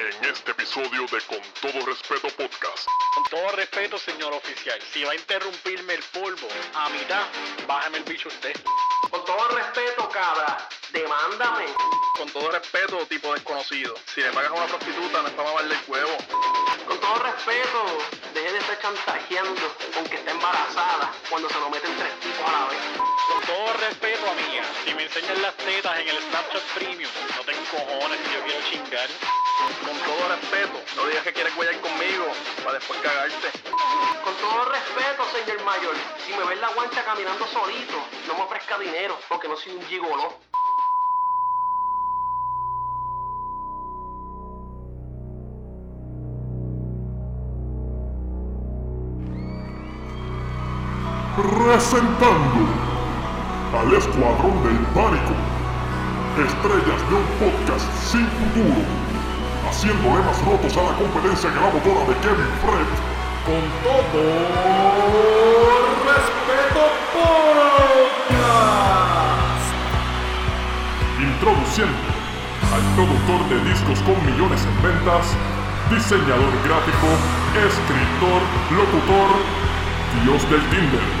en este episodio de Con todo respeto podcast. Con todo respeto, señor oficial, si va a interrumpirme el polvo a mitad, bájame el bicho usted. Con todo respeto, cabra, demándame. Con todo respeto, tipo desconocido, si le pagas a una prostituta, no es para el huevo. Con todo respeto, deje de estar chantajeando con que está embarazada cuando se lo meten tres tipos a la vez. Con todo respeto, amiga, si me enseñan las tetas en el Snapchat Premium, no tengo cojones si yo quiero chingar. Con todo respeto, no digas que quieres guayar conmigo para después cagarte. Con todo respeto, señor mayor, si me ve en la guancha caminando solito, no me ofrezca dinero porque no soy un gigoló. Presentando al Escuadrón del Pánico, estrellas de un podcast sin futuro, haciéndole más rotos a la competencia motora de Kevin Fred. Con todo respeto podcast. Introduciendo al productor de discos con millones en ventas, diseñador gráfico, escritor, locutor, dios del Tinder,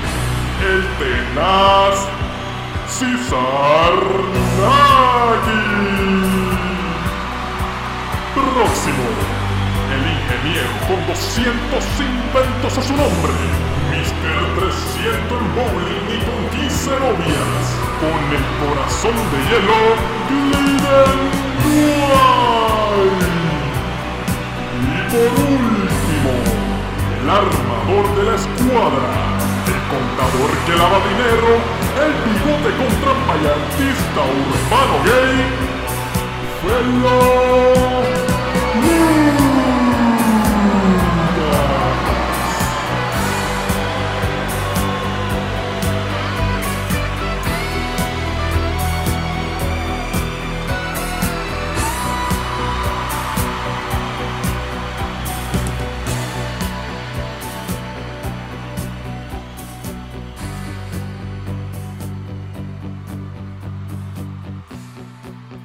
el tenaz César Nagy. Próximo, el ingeniero con 200 inventos a su nombre, Mr. 300 en bowling y con 15 novias, con el corazón de hielo, Gliden. Y por último, el armador de la escuadra, contador que lava dinero, el bigote con trampa urbano gay, Felo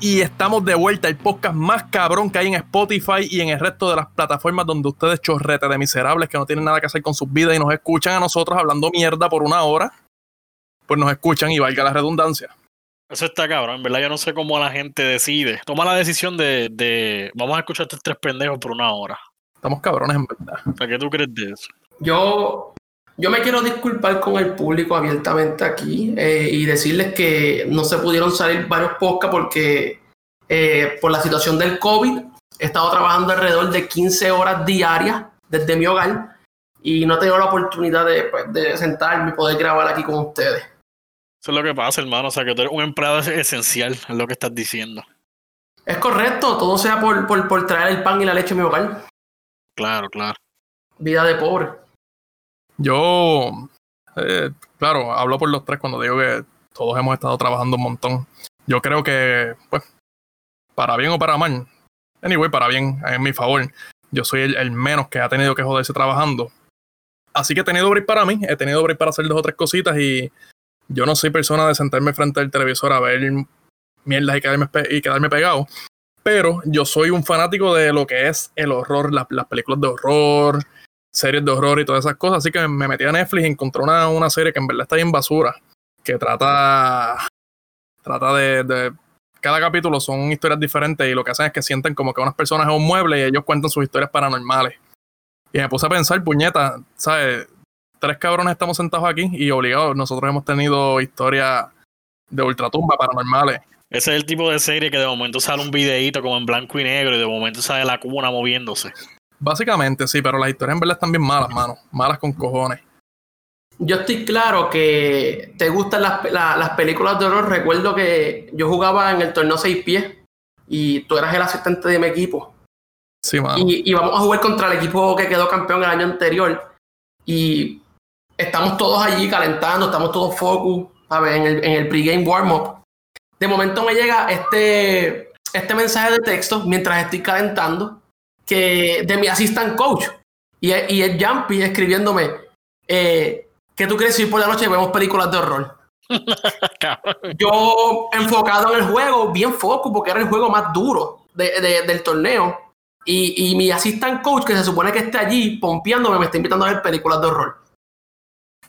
Y estamos de vuelta, el podcast más cabrón que hay en Spotify y en el resto de las plataformas donde ustedes chorrete de miserables que no tienen nada que hacer con sus vidas y nos escuchan a nosotros hablando mierda por una hora, pues nos escuchan y valga la redundancia. Eso está cabrón, en verdad yo no sé cómo la gente decide. Toma la decisión de, de vamos a escuchar a estos tres pendejos por una hora. Estamos cabrones en verdad. ¿Para qué tú crees de eso? Yo, yo me quiero disculpar con el público abiertamente aquí eh, y decirles que no se pudieron salir varios podcasts porque eh, por la situación del COVID he estado trabajando alrededor de 15 horas diarias desde mi hogar y no he tenido la oportunidad de, pues, de sentarme y poder grabar aquí con ustedes. Eso es lo que pasa, hermano. O sea, que tú eres un empleado es- esencial, es lo que estás diciendo. Es correcto, todo sea por, por, por traer el pan y la leche a mi hogar. Claro, claro. Vida de pobre. Yo, eh, claro, hablo por los tres cuando digo que todos hemos estado trabajando un montón. Yo creo que, pues, para bien o para mal, anyway, para bien, en mi favor, yo soy el, menos que ha tenido que joderse trabajando. Así que he tenido break para mí, he tenido break para hacer dos o tres cositas y yo no soy persona de sentarme frente al televisor a ver mierdas y quedarme, y quedarme pegado. Pero yo soy un fanático de lo que es el horror, las películas de horror, series de horror y todas esas cosas. Así que me metí a Netflix y encontré una, una serie que en verdad está bien basura. Que trata. Trata de, Cada capítulo son historias diferentes y lo que hacen es que sienten como que unas personas en un mueble y ellos cuentan sus historias paranormales. Y me puse a pensar, puñeta, ¿sabes? Tres cabrones estamos sentados aquí y obligados. Nosotros hemos tenido historias de ultratumba paranormales. Ese es el tipo de serie que de momento sale un videíto como en blanco y negro y de momento sale la cuna moviéndose. Básicamente, sí, pero las historias en verdad están bien malas, mano. Malas con cojones. Yo estoy claro que te gustan las, la- las películas de horror. Recuerdo que yo jugaba en el torneo 6 pies y tú eras el asistente de mi equipo. Sí, mano. Y, y vamos a jugar contra el equipo que quedó campeón el año anterior. Y estamos todos allí calentando, estamos todos focus, ¿sabes? En el, en el pregame warm-up. De momento me llega este, este mensaje de texto mientras estoy calentando que de mi assistant coach. Y, y es Jumpy escribiéndome eh, que tú quieres ir por la noche y vemos películas de horror. Yo enfocado en el juego, bien foco, porque era el juego más duro de- de- del torneo. Y, y mi assistant coach, que se supone que esté allí pompeándome, me está invitando a ver películas de horror.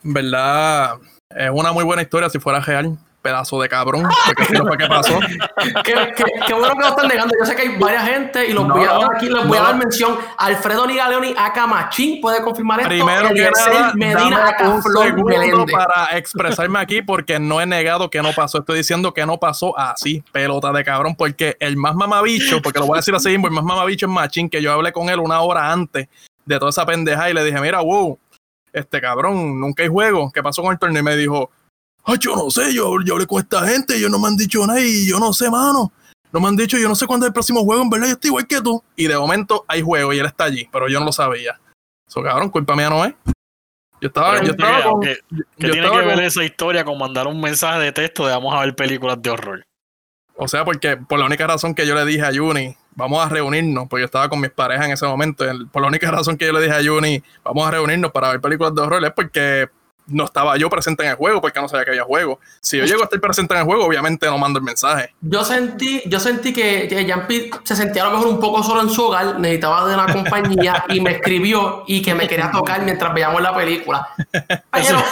En verdad, es una muy buena historia si fuera real. Pedazo de cabrón. Porque si no fue qué pasó. Qué, qué- qué bueno que lo están negando. Yo sé que hay varias gente y los No, voy a dar aquí, les voy a dar mención. Alfredo Nigaleoni Acamachín puede confirmar esto. Primero que nada, Medina un segundo para expresarme aquí porque no he negado que no pasó. Estoy diciendo que no pasó así, pelota de cabrón, porque el más mamabicho, porque lo voy a decir así mismo, el más mamabicho es Machín, que yo hablé con él una hora antes de toda esa pendeja y le dije, mira, wow, este cabrón, nunca hay juego. ¿Qué pasó con el torneo? Y me dijo, ay, yo no sé, yo, yo hablé con esta gente, ellos no me han dicho nada y yo no sé, mano. No me han dicho, yo no sé cuándo es el próximo juego, en verdad yo estoy igual que tú. Y de momento hay juego y él está allí, pero yo no lo sabía. Eso, cabrón, culpa mía no es. Yo estaba, Pero yo ¿qué- estaba con, qué- yo ¿Qué tiene que ver con- esa historia con mandar un mensaje de texto de vamos a ver películas de horror? O sea, porque por la única razón que yo le dije a Juni, vamos a reunirnos, porque yo estaba con mis parejas en ese momento, por la única razón que yo le dije a Juni, vamos a reunirnos para ver películas de horror, es porque no estaba yo presente en el juego, porque no sabía que había juego. Si yo llego a estar presente en el juego, obviamente no mando el mensaje. Yo sentí, yo sentí que, que Jean-Pierre se sentía a lo mejor un poco solo en su hogar, necesitaba de una compañía y me escribió y que me quería tocar mientras veíamos la película. Pero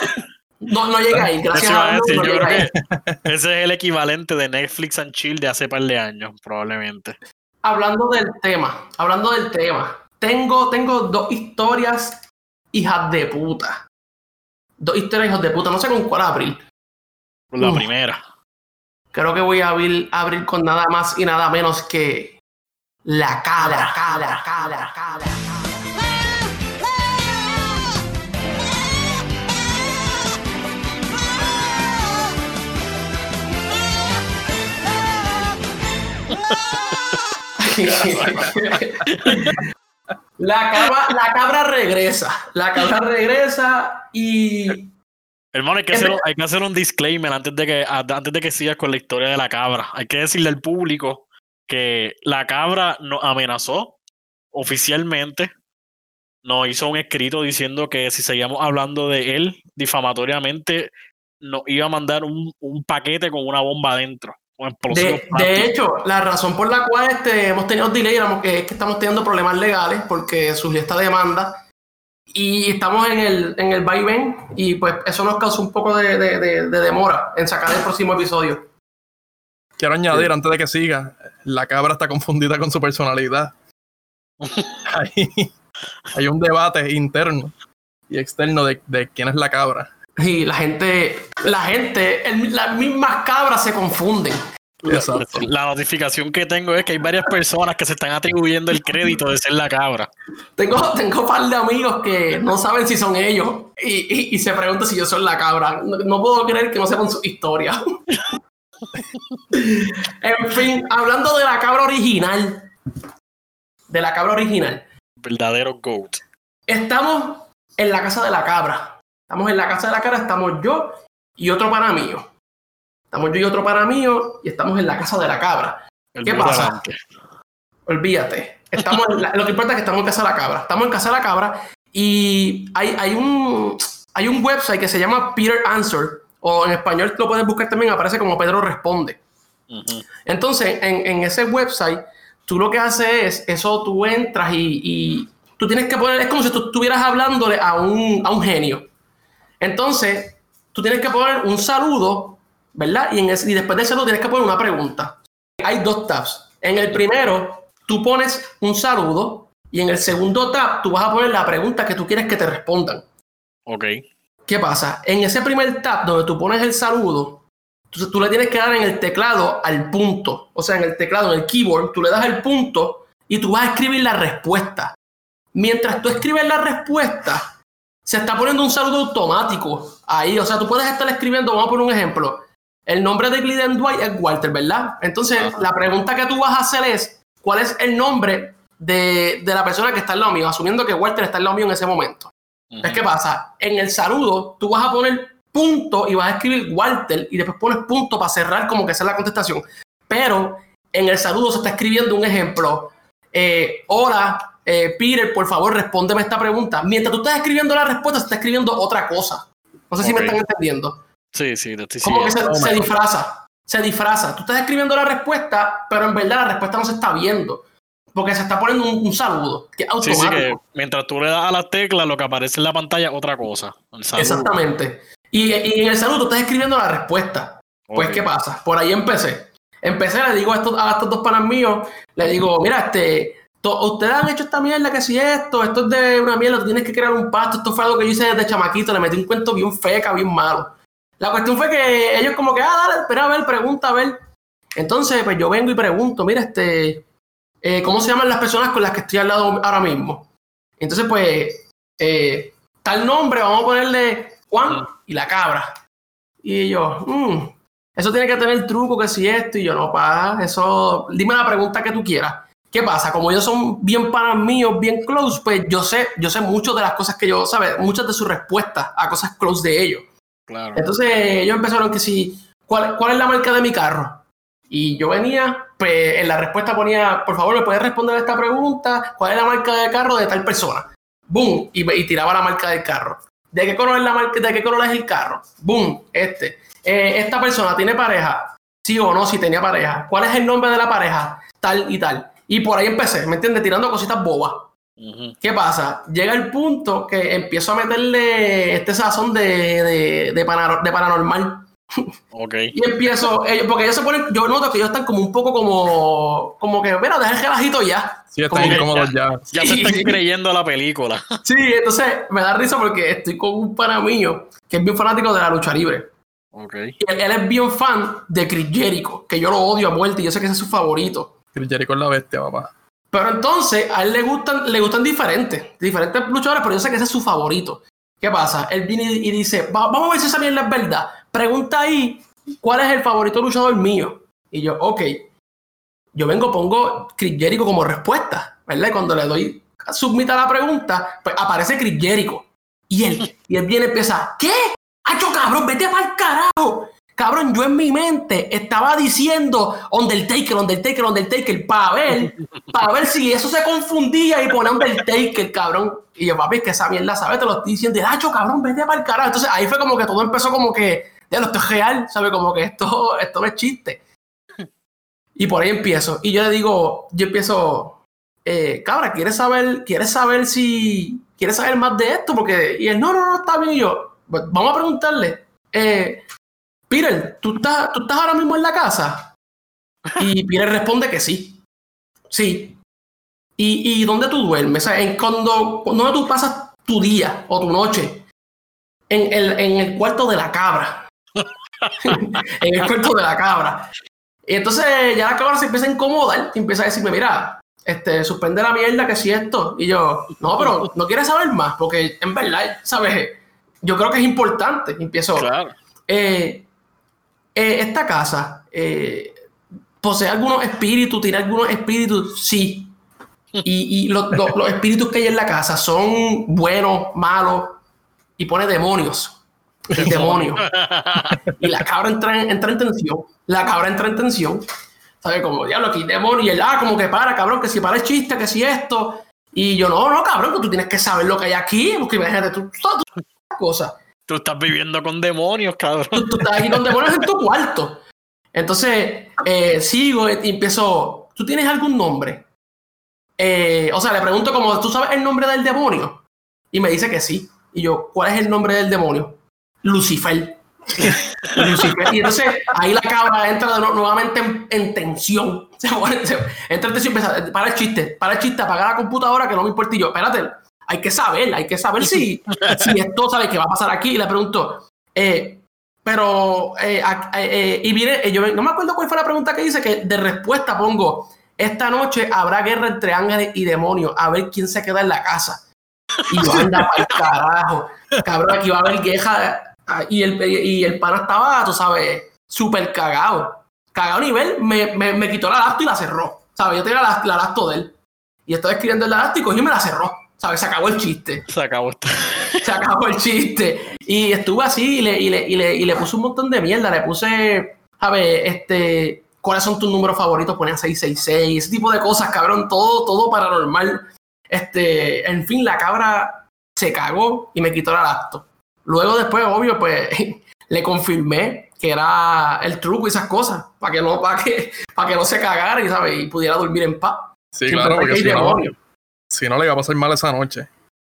no, no llega ahí, gracias a Dios. no yo llega creo ahí. que ese es el equivalente de Netflix and Chill de hace par de años, probablemente. Hablando del tema, hablando del tema, tengo, tengo dos historias hijas de puta. Dos historias hijas de puta, no sé con cuál abrir. La Uf. primera. Creo que voy a abrir, abrir con nada más y nada menos que la cara, cara, cara, cara. La cabra, la cabra regresa. La cabra regresa y Hermano, hay que, hacer, hay que hacer un disclaimer antes de que antes de que sigas con la historia de la cabra. Hay que decirle al público que la cabra nos amenazó oficialmente. Nos hizo un escrito diciendo que si seguíamos hablando de él difamatoriamente, nos iba a mandar un, un paquete con una bomba adentro. De, hecho, la razón por la cual este, hemos tenido delay es que estamos teniendo problemas legales porque surgió esta demanda y estamos en el, en el vaivén y pues eso nos causó un poco de, de- de- de demora en sacar el próximo episodio. Quiero añadir, antes de que siga, la cabra está confundida con su personalidad. hay, hay un debate interno y externo de, de quién es la cabra. Y la gente, la gente, el- las mismas cabras se confunden. Exacto. La notificación que tengo es que hay varias personas que se están atribuyendo el crédito de ser la cabra. Tengo, tengo un par de amigos que no saben si son ellos y, y- y se preguntan si yo soy la cabra. No, no puedo creer que no sepan su historia. en fin, hablando de la cabra original. De la cabra original. Verdadero GOAT. Estamos en la casa de la cabra. Estamos en la casa de la cabra, estamos yo y otro para mío. Estamos yo y otro para mío y estamos en la casa de la cabra. El ¿Qué pasa? Olvídate. Estamos en la- lo que importa es que estamos en casa de la cabra. Estamos en casa de la cabra y hay, hay, un, hay un website que se llama Peter Answer, o en español lo puedes buscar también, aparece como Pedro Responde. Entonces, en, en ese website, tú lo que haces es, eso tú entras y, y tú tienes que poner, es como si tú estuvieras hablándole a un, a un genio. Entonces, tú tienes que poner un saludo, ¿verdad? Y, en ese- y después del saludo tienes que poner una pregunta. Hay dos tabs. En el primero, tú pones un saludo y en el segundo tab, tú vas a poner la pregunta que tú quieres que te respondan. Ok. ¿Qué pasa? En ese primer tab donde tú pones el saludo, entonces tú le tienes que dar en el teclado al punto. O sea, en el teclado, en el keyboard, tú le das el punto y tú vas a escribir la respuesta. Mientras tú escribes la respuesta, se está poniendo un saludo automático ahí. O sea, tú puedes estar escribiendo, vamos a poner un ejemplo. El nombre de Gliden Dwight es Walter, ¿verdad? Entonces, Ajá. la pregunta que tú vas a hacer es, ¿cuál es el nombre de, de la persona que está al lado mío? Asumiendo que Walter está al lado mío en ese momento. Ujú. Es que pasa, en el saludo tú vas a poner punto y vas a escribir Walter y después pones punto para cerrar como que esa es la contestación. Pero en el saludo se está escribiendo un ejemplo. Eh, Hola, eh, Peter, por favor, respóndeme esta pregunta. Mientras tú estás escribiendo la respuesta, se está escribiendo otra cosa. No sé si me están entendiendo. Sí, sí, estoy Como que se, se disfraza. Se disfraza. Tú estás escribiendo la respuesta, pero en verdad la respuesta no se está viendo. porque se está poniendo un, un saludo, que es Sí, automático. sí, que mientras tú le das a las teclas, lo que aparece en la pantalla es otra cosa. Exactamente. Y, y en el saludo tú estás escribiendo la respuesta. Pues. ¿qué pasa? Por ahí empecé. Empecé, le digo a estos, a estos dos panas míos, le digo, mira, este, ustedes han hecho esta mierda, que si esto, esto es de una mierda, tú tienes que crear un pasto, esto fue algo que yo hice desde chamaquito, le metí un cuento bien feca, bien malo. La cuestión fue que ellos como que, ah, dale, espera a ver, pregunta a ver. Entonces, pues yo vengo y pregunto, mira, este, eh, ¿cómo se llaman las personas con las que estoy al lado ahora mismo? Entonces, pues, eh, tal nombre, vamos a ponerle Juan y la cabra. Y yo, "Mm, eso tiene que tener truco, que si esto, y yo, no, pa, eso, dime la pregunta que tú quieras. ¿Qué pasa? Como ellos son bien panas míos, bien close, pues yo sé, yo sé mucho de las cosas que yo, ¿sabes? Muchas de sus respuestas a cosas close de ellos. Claro. Entonces ellos empezaron que si, ¿cuál, ¿cuál es la marca de mi carro? Y yo venía, pues en la respuesta ponía, por favor, ¿me puedes responder a esta pregunta? ¿Cuál es la marca de carro de tal persona? Boom, y, y tiraba la marca del carro. ¿De qué color es la marca? ¿De qué color es el carro? Boom, este. Eh, esta persona tiene pareja, sí o no, si tenía pareja. ¿Cuál es el nombre de la pareja? Tal y tal. Y por ahí empecé, ¿me entiendes? Tirando cositas bobas. ¿Qué pasa? Llega el punto que empiezo a meterle este sazón de, de, de, panaro- de paranormal. Ok. Y empiezo, ellos, porque ellos se ponen, yo noto que ellos están como un poco como, como que, mira, deja el relajito ya. Sí, están incómodos ya. Ya se Sí. están creyendo la película. Sí, entonces me da risa porque estoy con un pana mío que es bien fanático de la lucha libre. Ok. Y él, él es bien fan de Chris Jericho, que yo lo odio a muerte y yo sé que ese es su favorito. Chris Jericho es la bestia, papá. Pero entonces a él le gustan, le gustan diferentes, diferentes luchadores, pero yo sé que ese es su favorito. ¿Qué pasa? Él viene y dice, "Va- vamos a ver si esa mierda es verdad. Pregunta ahí, ¿cuál es el favorito luchador mío? Y yo, ok. Yo vengo, pongo Chris Jericho como respuesta, ¿verdad? Y cuando le doy a submit a la pregunta, pues aparece Chris Jericho. Y él, y él viene y empieza, ¿qué? ¡Hacho, cabrón, vete para el carajo! Cabrón, yo en mi mente estaba diciendo Undertaker, Undertaker, Undertaker, para ver, para ver si eso se confundía y ponía Undertaker, cabrón. Y yo, papi, es que esa mierda, ¿sabes? Te lo estoy diciendo, Hacho, cabrón, vete para el carajo. Entonces ahí fue como que todo empezó como que, ya lo esto es real, ¿sabes? Como que esto, esto es chiste. Y por ahí empiezo. Y yo le digo, yo empiezo, eh, cabra, ¿quieres saber, ¿quieres saber si, quieres saber más de esto? Porque, y él, no, no, no, está bien. Y yo, "Pues, vamos a preguntarle, eh, Peter, ¿tú estás, ¿tú estás ahora mismo en la casa? Y Peter responde que sí. Sí. ¿Y, y dónde tú duermes? O sea, en cuando, ¿Dónde tú pasas tu día o tu noche? En el, en el cuarto de la cabra. en el cuarto de la cabra. Y entonces ya la cabra se empieza a incomodar y empieza a decirme, mira, este, suspende la mierda que si esto. Y yo, no, pero no quieres saber más, porque en verdad, ¿sabes? Yo creo que es importante. Y empiezo, Claro. eh, eh, esta casa eh, posee algunos espíritus, tiene algunos espíritus, sí. Y, y los, los- los espíritus que hay en la casa son buenos, malos, y pone demonios. Y demonios. y la cabra entra en, entra en tensión. La cabra entra en tensión. ¿Sabes? Como, diablo, aquí hay demonios. Y él, ah, como que para, cabrón, que si para el chiste, que si esto. Y yo, no, no, cabrón, que tú tienes que saber lo que hay aquí. Porque imagínate, tú, tú, tú, cosas Tú estás viviendo con demonios, cabrón. tú, estás aquí con demonios en tu cuarto. Entonces, eh, sigo y empiezo, ¿tú tienes algún nombre? Eh, o sea, le pregunto como, ¿tú sabes el nombre del demonio? Y me dice que sí. Y yo, ¿cuál es el nombre del demonio? Lucifer. Lucifer. Y entonces ahí la cabra entra nuevamente en, en tensión. Entra en tensión y empieza, para el chiste, para el chiste, apaga la computadora que no me importa. Y yo, espérate, hay que saber, hay que saber si, si esto, ¿sabes qué va a pasar aquí? Y le pregunto, eh, pero, eh, a- eh, y viene, eh, yo no me acuerdo cuál fue la pregunta que dice, que de respuesta pongo, esta noche habrá guerra entre ángeles y demonios, a ver quién se queda en la casa. Y yo anda para el carajo, cabrón, aquí va a haber guerra. ah, Y el, y el pana estaba, tú sabes, súper cagado. Cagado a nivel, me, me, me quitó la lacto y la cerró. ¿Sabes? Yo tenía la, la de él. Y estaba escribiendo el lacto y cogí y me la cerró. ¿Sabes? Se acabó el chiste Se acabó se acabó el chiste. Y estuve así y le, y le, y le, y le puse un montón de mierda. Le puse, a ver, este, ¿cuáles son tus números favoritos? Ponía 666, ese tipo de cosas, cabrón. Todo, todo paranormal. Este, en fin, la cabra se cagó y me quitó el acto. Luego después, obvio, pues le confirmé que era el truco y esas cosas, para que no, para que, para que no se cagara y, ¿sabes? y pudiera dormir en paz. Sí, claro, porque no, demonios. Si no le iba a pasar mal esa noche.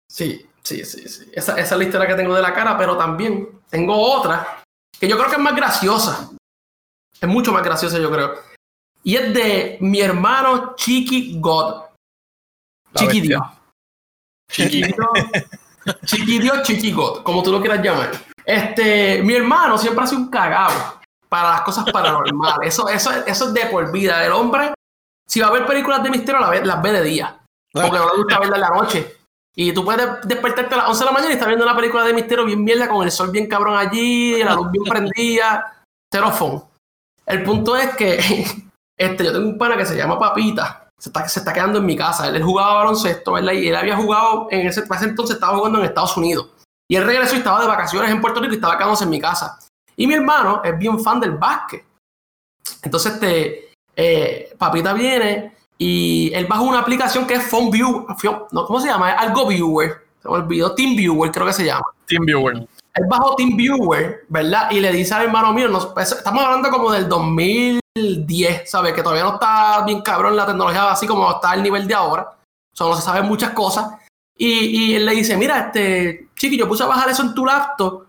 Sí, sí, sí, sí. Esa, esa es la historia que tengo de la cara, pero también tengo otra que yo creo que es más graciosa. Es mucho más graciosa, yo creo. Y es de mi hermano Chiqui God. Chiqui. Dios. Chiqui. Chiqui Dios, Chiqui God, como tú lo quieras llamar. Este, mi hermano siempre ha sido un cagado para las cosas paranormales. Eso, eso, eso es de por vida. El hombre, si va a ver películas de misterio, las ve, las ve de día. Porque no le gusta verla en la noche. Y tú puedes despertarte a las 11 de la mañana y estar viendo una película de misterio bien mierda con el sol bien cabrón allí, la luz bien prendida, cero. El punto es que este, yo tengo un pana que se llama Papita. Se está, se está quedando en mi casa. Él, jugaba baloncesto, ¿verdad? Y él había jugado, en ese, ese entonces estaba jugando en Estados Unidos. Y él regresó y estaba de vacaciones en Puerto Rico y estaba quedándose en mi casa. Y mi hermano es bien fan del básquet. Entonces, este, eh, Papita viene y él baja una aplicación que es Phone View. No, ¿Cómo se llama? Algo Viewer. Se me olvidó. Team Viewer, creo que se llama. Team Viewer. Él bajó Team Viewer, ¿verdad? Y le dice al hermano mío, nos- estamos hablando como del 2010, ¿sabes? Que todavía no está bien cabrón la tecnología así como está al nivel de ahora. O sea, no se saben muchas cosas. Y, y él le dice, mira, este, chiqui, yo puse a bajar eso en tu laptop,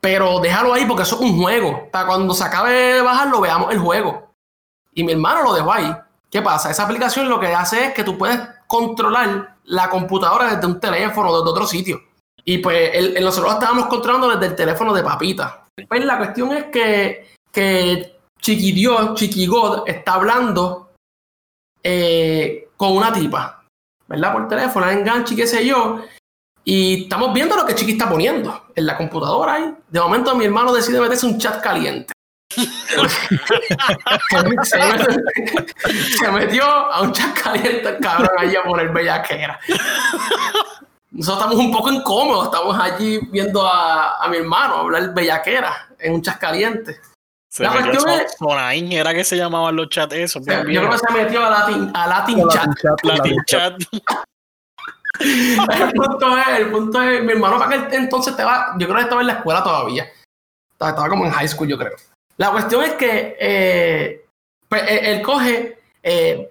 pero déjalo ahí porque eso es un juego. Para cuando se acabe de bajarlo, veamos el juego. Y mi hermano lo dejó ahí. ¿Qué pasa? Esa aplicación lo que hace es que tú puedes controlar la computadora desde un teléfono, desde otro sitio. Y pues él- él- nosotros estábamos controlando desde el teléfono de papita. Pues la cuestión es que, que Chiqui Dios, Chiqui God, está hablando eh, con una tipa, ¿verdad? Por teléfono, enganche qué sé yo. Y estamos viendo lo que Chiqui está poniendo en la computadora ahí. De momento mi hermano decide meterse un chat caliente. Se, metió, se metió a un chat caliente el cabrón ahí a poner bellaquera. Nosotros estamos un poco incómodos, estamos allí viendo a, a mi hermano hablar bellaquera en un chat caliente. Se La metió cuestión a es- Sonaín, era que se llamaban los chats esos. O sea, bien yo creo que se metió a Latin, a Latin Chat. Latin chat. el punto es, el punto es, mi hermano para aquel entonces estaba, yo creo que estaba en la escuela todavía. Estaba, estaba como en high school, yo creo. La cuestión es que eh, pues, él, él coge, eh,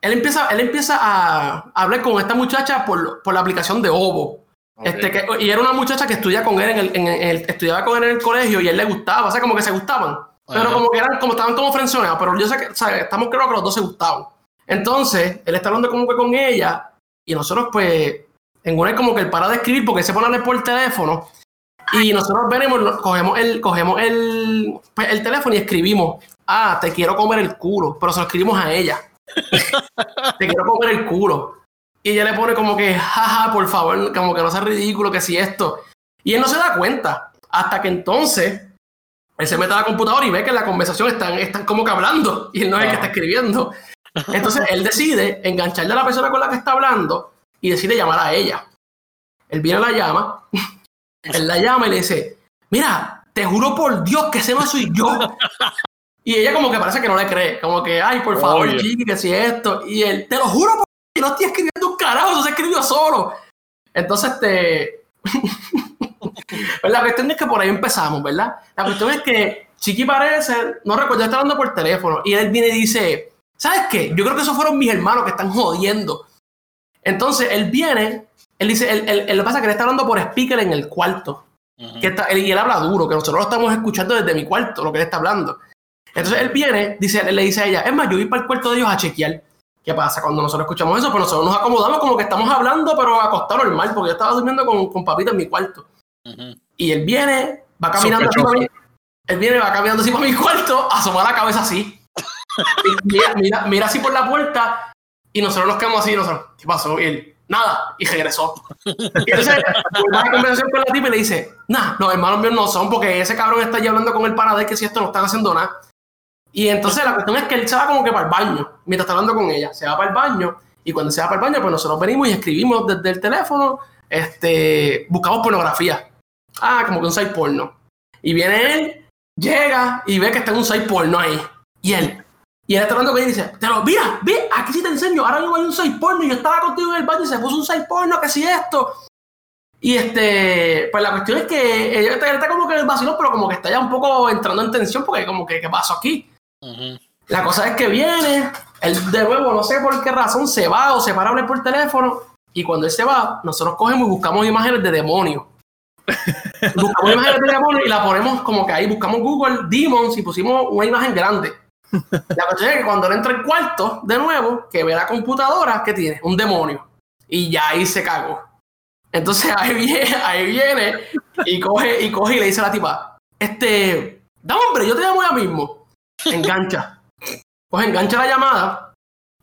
él empieza, él empieza a hablar con esta muchacha por, por la aplicación de Ovo. Este, que, y era una muchacha que estudia con él en el, en el- estudiaba con él en el colegio y él le gustaba, o sea, como que se gustaban. Pero como que eran, como estaban como frenzoneados, pero yo sé que, o sea, estamos claros que los dos se gustaban. Entonces, él está hablando como que con ella, y nosotros, pues, en una es como que él para de escribir porque él se pone a por el teléfono, y nosotros venimos, cogemos el, cogemos el, pues, el teléfono y escribimos, ah, te quiero comer el culo, pero se lo escribimos a ella. te quiero comer el culo. Y ella le pone como que, jaja, por favor, como que no sea ridículo, que si esto. Y él no se da cuenta, hasta que entonces él se mete a la computadora y ve que en la conversación están, están como que hablando y él no es el que está escribiendo. Entonces él decide engancharle a la persona con la que está hablando y decide llamar a ella. Él viene la llama, él la llama y le dice, mira, te juro por Dios que ese no soy yo. Y ella como que parece que no le cree, como que, ay, por favor, Oye. Chiqui, que si esto. Y él, te lo juro por que no estoy escribiendo un carajo, eso se escribió solo. Entonces, este... pues la cuestión es que por ahí empezamos, ¿verdad? La cuestión es que Chiqui parece, no recuerdo, está hablando por teléfono y él viene y dice, ¿sabes qué? Yo creo que esos fueron mis hermanos que están jodiendo. Entonces él viene, él dice, él, él- él- lo que pasa es que él está hablando por speaker en el cuarto. Que está- él- y él habla duro, que nosotros lo estamos escuchando desde mi cuarto, lo que él está hablando. Entonces él viene, dice, él le dice a ella, es más, yo voy para el cuarto de ellos a chequear. ¿Qué pasa? Cuando nosotros escuchamos eso, pues nosotros nos acomodamos como que estamos hablando, pero acostado normal, porque yo estaba durmiendo con, con papita en mi cuarto. Y él viene, va caminando así para mi, él viene, va caminando así para mi cuarto, asoma la cabeza así. Y mira, mira, mira así por la puerta y nosotros nos quedamos así, y nosotros, ¿qué pasó? Y él, nada, y regresó. Y entonces, vuelve a la conversación con la tipa y le dice, nah, los hermanos míos no son, porque ese cabrón está allí hablando con el pana de que si esto no están haciendo nada. Y entonces la cuestión es que él se va como que para el baño, mientras está hablando con ella, se va para el baño, y cuando se va para el baño, pues nosotros venimos y escribimos desde el teléfono, este, buscamos pornografía. Ah, como que un site porno. Y viene él, llega y ve que está en un site porno ahí. Y él, y él está hablando con ella y dice, te lo, mira, ve, aquí sí te enseño, ahora mismo hay un site porno y yo estaba contigo en el baño y se puso un site porno, que si esto. Y este, pues la cuestión es que ella está, está como que en el vacío, pero como que está ya un poco entrando en tensión porque como que, ¿qué pasó aquí? La cosa es que viene, él de nuevo, no sé por qué razón, se va o se para a hablar por teléfono. Y cuando él se va, nosotros cogemos y buscamos imágenes de demonios. buscamos imágenes de demonios y la ponemos como que ahí, buscamos Google Demons y pusimos una imagen grande. La cuestión es que cuando él entra al cuarto, de nuevo, que ve la computadora, que tiene? Un demonio. Y ya ahí se cagó. Entonces ahí viene, ahí viene y coge, y coge y le dice a la tipa, este, da hombre, yo te llamo ya mismo. Engancha. Pues engancha la llamada,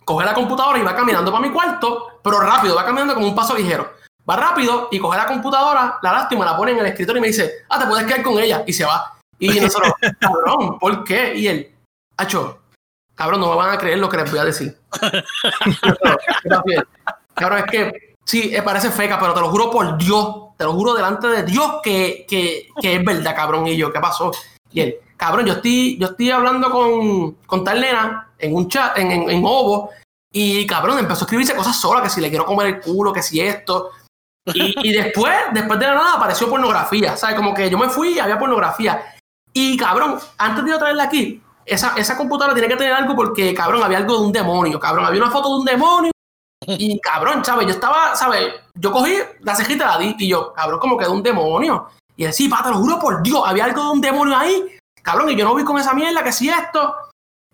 coge la computadora y va caminando para mi cuarto, pero rápido, va caminando como un paso ligero. Va rápido y coge la computadora, la lástima, la pone en el escritorio y me dice, ah, te puedes quedar con ella. Y se va. Y nosotros, cabrón, ¿por qué? Y él, Hacho, cabrón, no me van a creer lo que les voy a decir. cabrón, es que sí, eh, parece feca, pero te lo juro por Dios, te lo juro delante de Dios que, que, es verdad, cabrón. Y yo, ¿qué pasó? Y él, cabrón, yo estoy, yo estoy hablando con, con tal en un chat, en, en, en Ovo, y cabrón, empezó a escribirse cosas solas, que si le quiero comer el culo, que si esto. Y, y después, después de la nada, apareció pornografía. ¿Sabes? Como que yo me fui y había pornografía. Y cabrón, antes de yo traerla aquí, esa, esa computadora tiene que tener algo porque, cabrón, había algo de un demonio, cabrón. Había una foto de un demonio. Y cabrón, ¿sabes? Yo estaba, ¿sabes? Yo cogí la cejita la di y yo, cabrón, como que de un demonio. Y él, sí, pa, te lo juro por Dios, había algo de un demonio ahí. Cabrón, y yo no vi con esa mierda, que si esto.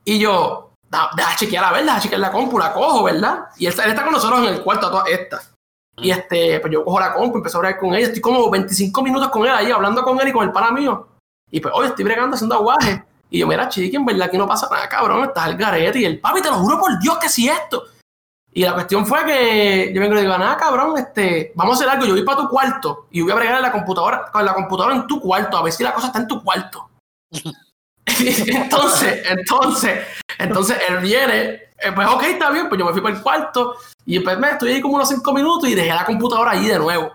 Y yo, deja chequear a ver, deja chequear la compu, la cojo, ¿verdad? Y él, está- con nosotros en el cuarto a todas. Y este, pues yo cojo la compu, empecé a hablar con ella. Estoy como 25 minutos con él ahí, hablando con él y con el pana mío. Y pues, oye, estoy bregando haciendo aguaje. Y yo, mira, chiqui, en verdad aquí no pasa nada, cabrón, estás al garete. Y el papi, te lo juro por Dios que sí esto. Y la cuestión fue que yo vengo y digo, nada, cabrón, este, vamos a hacer algo, yo voy para tu cuarto y voy a bregar la computadora, con la computadora en tu cuarto, a ver si la cosa está en tu cuarto. entonces, entonces, entonces él viene, eh, pues ok, está bien, pues yo me fui para el cuarto y pues me estoy ahí como unos cinco minutos y dejé la computadora allí de nuevo.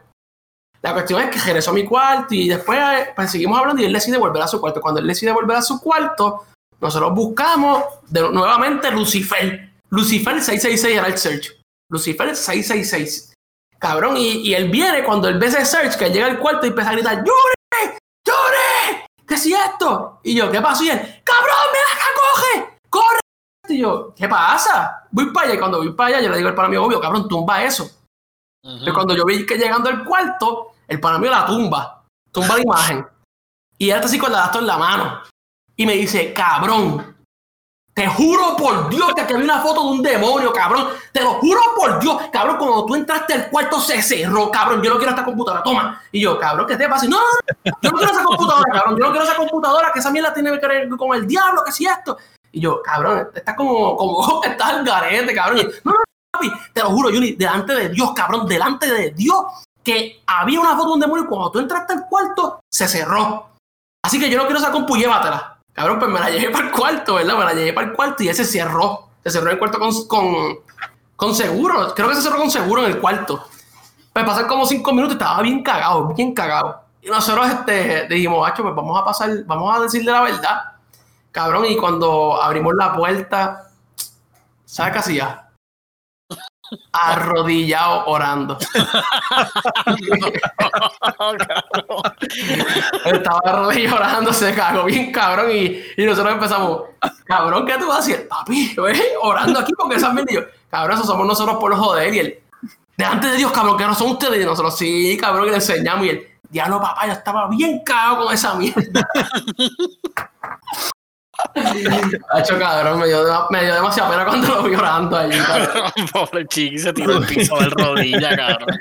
La cuestión es que regresó a mi cuarto y después eh, pues, seguimos hablando y él decide volver a su cuarto. Cuando él decide volver a su cuarto, nosotros buscamos de, nuevamente Lucifer. Lucifer 666 era el search. Lucifer 666. Cabrón, y, y él viene cuando él ve ese search, que llega al cuarto y empieza a gritar, ¡Yure! ¡Yure! ¿Qué es esto? Y yo, ¿qué pasó? Y él, ¡Cabrón, mira acá, coge! ¡Corre! Y yo, ¿qué pasa? Voy para allá y cuando voy para allá yo le digo al pana mío, obvio, cabrón, tumba eso. Y cuando yo vi que llegando al cuarto, el pana mío la tumba. Tumba la imagen. Y él está así con la dato en la mano. Y me dice, cabrón, te juro por Dios que aquí había una foto de un demonio, cabrón. Te lo juro por Dios, cabrón. Cuando tú entraste al cuarto se cerró, cabrón. Yo no quiero esta computadora, toma. Y yo, cabrón, ¿qué te pasa? No, no, no, yo no quiero esa computadora, cabrón. Yo no quiero esa computadora, que esa mierda tiene que ver con el diablo, que si esto. Y yo, cabrón, estás como, como, estás al garete, cabrón. Y, no, no, papi, te lo juro, Juni, delante de Dios, cabrón, delante de Dios, que había una foto de un demonio y cuando tú entraste al cuarto, se cerró. Así que yo no quiero esa compu, llévatela. Cabrón, pues me la llevé para el cuarto, ¿verdad? Me la llevé para el cuarto y ese se cerró. Se cerró el cuarto con, con, con seguro. Creo que se cerró con seguro en el cuarto. Pues pasaron como cinco minutos y estaba bien cagado, bien cagado. Y nosotros este, dijimos, macho, pues vamos a pasar, vamos a decirle la verdad. Cabrón, y cuando abrimos la puerta, ¿sabes qué hacía? Arrodillado orando. Estaba arrodillado orando, se cagó bien cabrón. Y, y nosotros empezamos, cabrón, ¿qué tú vas a hacer? Papi, ¿ves? orando aquí porque esas. Y yo, cabrón, eso somos nosotros por joder. Y él, delante de Dios, cabrón, que no son ustedes. Y nosotros, sí, cabrón, y le enseñamos. Y él, diablo, papá, yo estaba bien cagado con esa mierda. Hacho, cabrón, me dio, me dio demasiada pena cuando lo vi orando allí. Pobre chiqui se tiró el piso de rodilla, cabrón.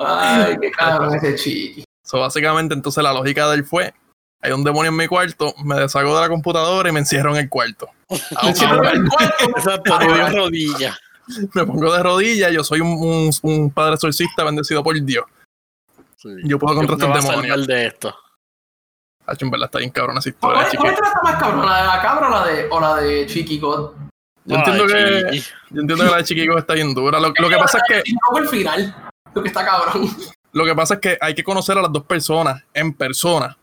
Ay, qué cabrón ese chiqui. So, básicamente, entonces la lógica de él fue: hay un demonio en mi cuarto, me deshago de la computadora y me encierro en el cuarto. Exacto, le dio rodilla. Me pongo de rodillas, yo soy un, un, un padre exorcista bendecido por Dios. Yo puedo contra Yo me voy a demonios. de esto. Hacho, en verdad está bien cabrón esa ¿Cuál historia, chiqui. cuál es la más cabrón? ¿La de la cabra o la de, o la de Chiqui God? Yo entiendo, que, chiqui. yo entiendo que la de Chiquico está bien dura. Lo, lo que pasa es que el final, lo que está cabrón. Lo que pasa es que hay que conocer a las dos personas en persona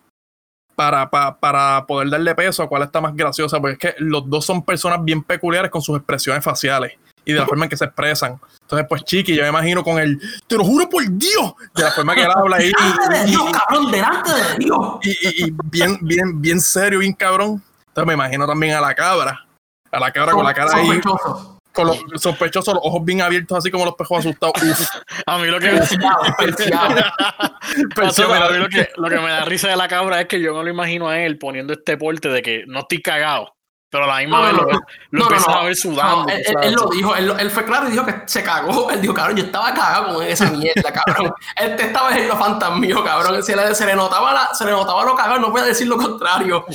para, pa- para poder darle peso a cuál está más graciosa, porque es que los dos son personas bien peculiares con sus expresiones faciales y de la forma en que se expresan. Entonces, pues Chiqui, yo me imagino con el, te lo juro por Dios, de la forma que él habla ahí, Delante de y, Dios, cabrón, delante de Dios. y- y- y bien, bien, bien serio, bien cabrón. Entonces me imagino también a la cabra, a la cabra con la cara ahí, Sospechoso. Con los sospechosos, los ojos bien abiertos, así como los pejos asustados. Uf, A mí lo que, que, lo que me da risa de la cabra es que yo no lo imagino a él poniendo este porte de que no estoy cagado. Pero a la misma No, vez no, lo, lo No, no, empiezas no. a ver sudando. No, él, él- él lo dijo, él, él fue claro y dijo que se cagó. Él dijo, cabrón, yo estaba cagado con esa mierda, cabrón. Este estaba en lo fantasmío, cabrón. Se le, se le notaba la, se le notaba lo cagado, no podía decir lo contrario.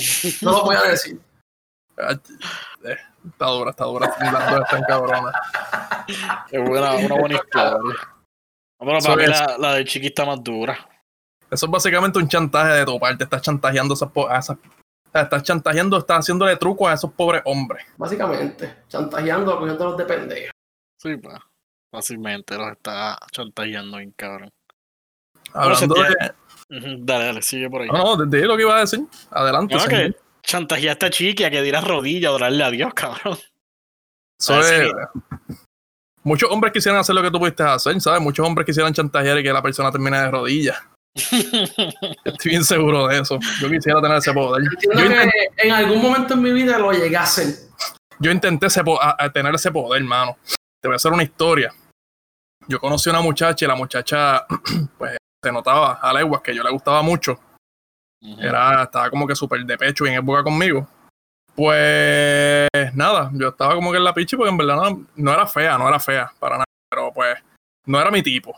No lo podía decir. eh, está dura, está dura. Las dos están cabronas. Qué buena, una buena historia. No, pero Eso para mí la, la de Chiqui está más dura. Eso es básicamente un chantaje de tu parte. Estás chantajeando a esas, po- a esas- sea, estás chantajeando, estás haciéndole truco a esos pobres hombres. Básicamente, chantajeando, cogiéndolos de pendejo. Sí, pues. Fácilmente los está chantajeando bien cabrón. Hablando Bueno, de. Dale, dale, sigue por ahí. No, no, de lo que iba a decir. Adelante. Bueno, que chantajeaste a Chiqui a que diera rodilla a adorarle a Dios, cabrón. Es- sí. Muchos hombres quisieran hacer lo que tú pudiste hacer, ¿sabes? Muchos hombres quisieran chantajear y que la persona termine de rodillas. Estoy bien seguro de eso. Yo quisiera tener ese poder. Entiendo Yo, que en algún momento en mi vida lo llegué a hacer. yo intenté ese po- a- a tener ese poder, hermano. Te voy a hacer una historia. Yo conocí a una muchacha y la muchacha, pues, se notaba a leguas que yo le gustaba mucho. Era, estaba como que súper de pecho y en época conmigo. Pues nada, yo estaba como que en la pichi porque en verdad no, no era fea, no era fea para nada, pero pues no era mi tipo.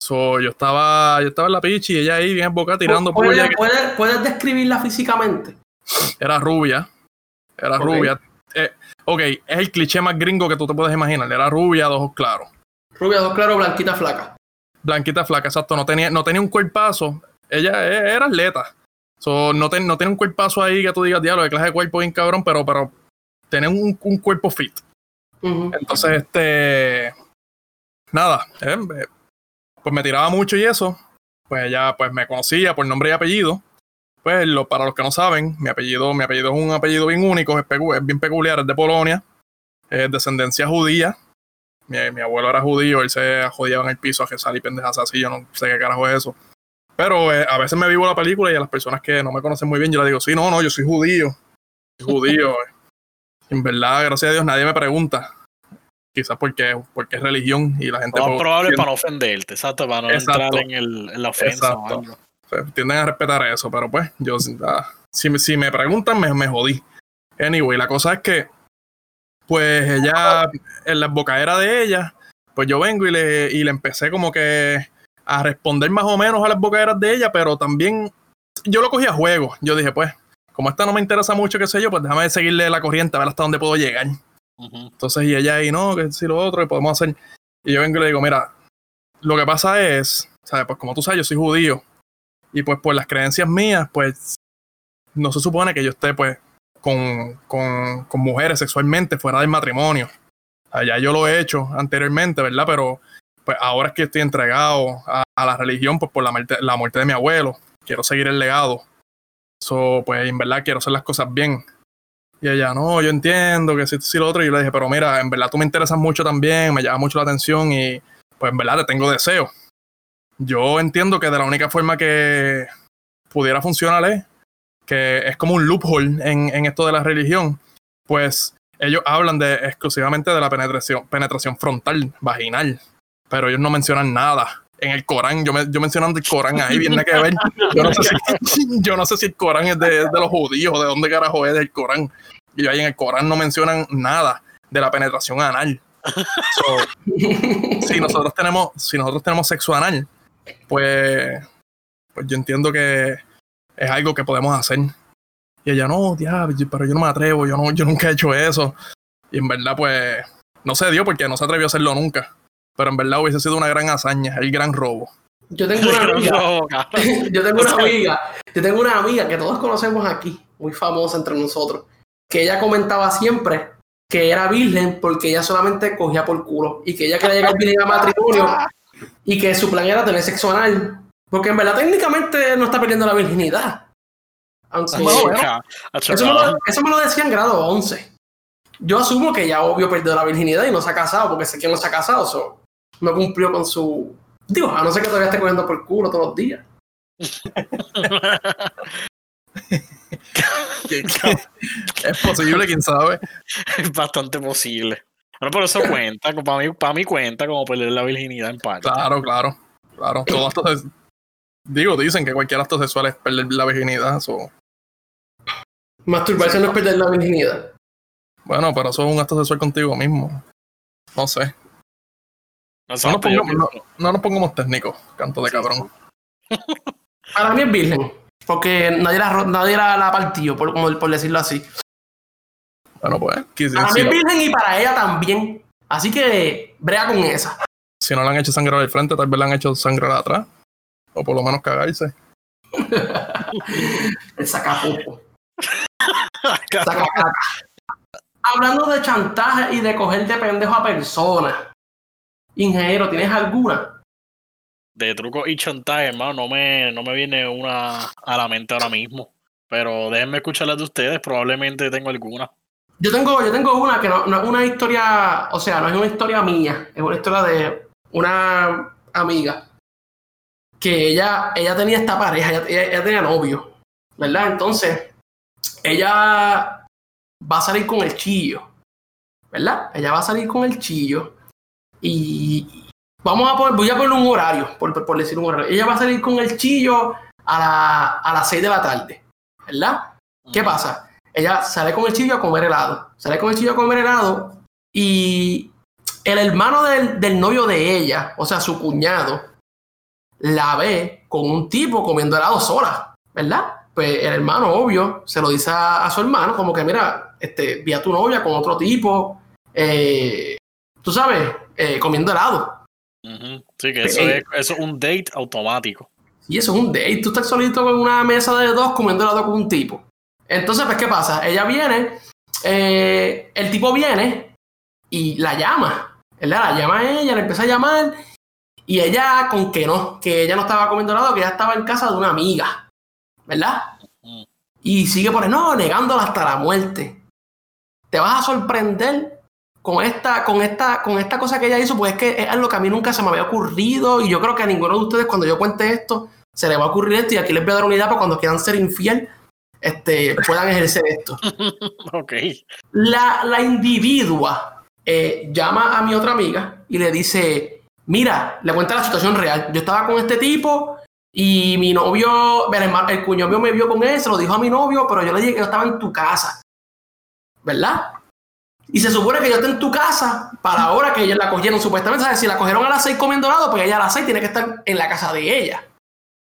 So, yo estaba, yo estaba en la pichi y ella ahí bien boca tirando puya, ¿Puedes, puedes- puedes describirla físicamente? era rubia, era rubia. Eh, ok, es el cliché más gringo que tú te puedes imaginar, era rubia, de ojos claros. Rubia, dos claros, blanquita, flaca. Blanquita flaca, exacto, no tenía, no tenía un cuerpazo, ella e- era atleta. So, no, ten- no tiene un cuerpazo ahí que tú digas, diablo, de clase de cuerpo bien cabrón, pero, pero tiene un, un cuerpo fit. Entonces, este. Nada, eh, pues me tiraba mucho y eso. Pues ella pues me conocía por nombre y apellido. Pues lo, para los que no saben, mi apellido, mi apellido es un apellido bien único, es, bien peculiar, es de Polonia, es descendencia judía. Mi, mi abuelo era judío, él se jodía en el piso a que salí pendejas así, yo no sé qué carajo es eso. Pero eh, a veces me vivo la película y a las personas que no me conocen muy bien, yo les digo, sí, no, no, yo soy judío. Soy judío. en verdad, gracias a Dios, nadie me pregunta. Quizás porque, porque es religión y la gente Lo más probable es tiende- para no ofenderte, exacto, para no Exacto. entrar en, el, en la ofensa o algo. tienden a respetar eso, pero pues yo, ah, si, me- si me preguntan, me, me jodí. Anyway, la cosa es que, pues ella, en la embocadera de ella, pues yo vengo y le, y le empecé como que a responder más o menos a las bocaderas de ella, pero también yo lo cogí a juego. Yo dije, pues, como esta no me interesa mucho, qué sé yo, pues déjame seguirle la corriente a ver hasta dónde puedo llegar. Entonces, y ella ahí, no, que si lo otro, que podemos hacer. Y yo vengo y le digo, mira, lo que pasa es, ¿sabes? Pues como tú sabes, yo soy judío. Y pues por las creencias mías, pues no se supone que yo esté pues con, con, con mujeres sexualmente fuera del matrimonio. Allá yo lo he hecho anteriormente, ¿verdad? Pero pues ahora es que estoy entregado a, la religión pues por la muerte, la muerte de mi abuelo. Quiero seguir el legado. So, pues en verdad quiero hacer las cosas bien. Y ella, no, yo entiendo que si esto y lo otro. Y yo le dije, pero mira, en verdad tú me interesas mucho también, me llama mucho la atención y pues en verdad te tengo deseo. Yo entiendo que de la única forma que pudiera funcionar es que es como un loophole en, en esto de la religión. Pues ellos hablan de exclusivamente de la penetración, penetración frontal, vaginal, pero ellos no mencionan nada. En el Corán, yo, me, yo mencionando el Corán ahí, viene que ver. Yo no sé si, yo no sé si el Corán es de, de los judíos, de dónde carajo es el Corán. Y ahí en el Corán no mencionan nada de la penetración anal. So, si nosotros tenemos, si nosotros tenemos sexo anal, pues, pues yo entiendo que es algo que podemos hacer. Y ella, no, diablo, pero yo no me atrevo, yo no, yo nunca he hecho eso. Y en verdad, pues, no se dio porque no se atrevió a hacerlo nunca. Pero en verdad hubiese sido una gran hazaña, el gran robo. Yo tengo una amiga. Yo tengo una amiga. Yo tengo una amiga que todos conocemos aquí, muy famosa entre nosotros. Que ella comentaba siempre que era virgen porque ella solamente cogía por culo. Y que ella quería llegar virgen a matrimonio. Y que su plan era tener sexo anal. Porque en verdad técnicamente no está perdiendo la virginidad. Aunque eso, me lo, eso me lo decía en grado 11. Yo asumo que ya obvio perdió la virginidad y no se ha casado, porque sé que no se ha casado, so, no cumplió con su... Digo, a no ser que todavía esté cogiendo por culo todos los días. es posible, quién sabe. es bastante posible. Bueno, pero eso cuenta, para mí, para mí cuenta como perder la virginidad en parte. Claro, claro, claro. Todo acto se- Digo, dicen que cualquier acto sexual es perder la virginidad. so- Masturbarse no es perder la virginidad. Bueno, pero eso es un acto sexual contigo mismo. No sé. No, No nos, pongamos, no, pienso- no nos pongamos técnicos, canto de cabrón. Para mí es virgen. Porque nadie la, nadie la, la partió, por, como- por decirlo así. Bueno, pues, Para mí es no, virgen y para ella también. Así que brega con esa. si no le han hecho sangre al frente, tal vez le han hecho sangre al atrás. O por lo menos cagarse. El sacapupo. Sacacaca. Hablando de chantaje y de coger de pendejo a personas. Ingeniero, ¿tienes alguna? De truco y chantaje, hermano, no me, no me viene una a la mente ahora mismo. Pero déjenme escuchar las de ustedes, probablemente tengo alguna. Yo tengo, yo tengo una que no, no es una historia, o sea, no es una historia mía, es una historia de una amiga que ella, ella tenía esta pareja, ella, ella- ella tenía novio, ¿verdad? Entonces, ella va a salir con el chillo, ¿verdad? Ella va a salir con el chillo y vamos a poner, voy a poner un horario, por, por- decir un horario. Ella va a salir con el chillo a, la- a las 6 de la tarde, ¿verdad? ¿Qué pasa? Ella sale con el chillo a comer helado. Sale con el chillo a comer helado y el hermano del, del novio de ella, o sea, su cuñado, la ve con un tipo comiendo helado sola, ¿verdad? Pues el hermano, obvio, se lo dice a, a su hermano, como que, mira, este, vi a tu novia con otro tipo, eh, tú sabes, eh, comiendo helado. Sí, que eso Eh, es, eso es un date automático. Y eso es un date. Tú estás solito con una mesa de dos comiendo helado con un tipo. Entonces, pues, ¿qué pasa? Ella viene, eh, el tipo viene y la llama. ¿Verdad? La llama a ella, la empieza a llamar. Y ella, con que no, que ella no estaba comiendo helado, que ella estaba en casa de una amiga. ¿Verdad? Y sigue por ahí, no, negándola hasta la muerte. Te vas a sorprender con esta, con esta, con esta cosa que ella hizo, pues es que es algo que a mí nunca se me había ocurrido. Y yo creo que a ninguno de ustedes, cuando yo cuente esto, se les va a ocurrir esto. Y aquí les voy a dar una idea para cuando quieran ser infiel, este, puedan ejercer esto. Ok. La, la individua eh, llama a mi otra amiga y le dice, mira, le cuenta la situación real. Yo estaba con este tipo y mi novio, el, el cuñado mío me vio con él, se lo dijo a mi novio, pero yo le dije que yo estaba en tu casa. ¿Verdad? Y se supone que yo estoy en tu casa para la hora que ellos la cogieron supuestamente. ¿sabes? Si la cogieron a las seis comiendo helado, pues ella a las seis tiene que estar en la casa de ella.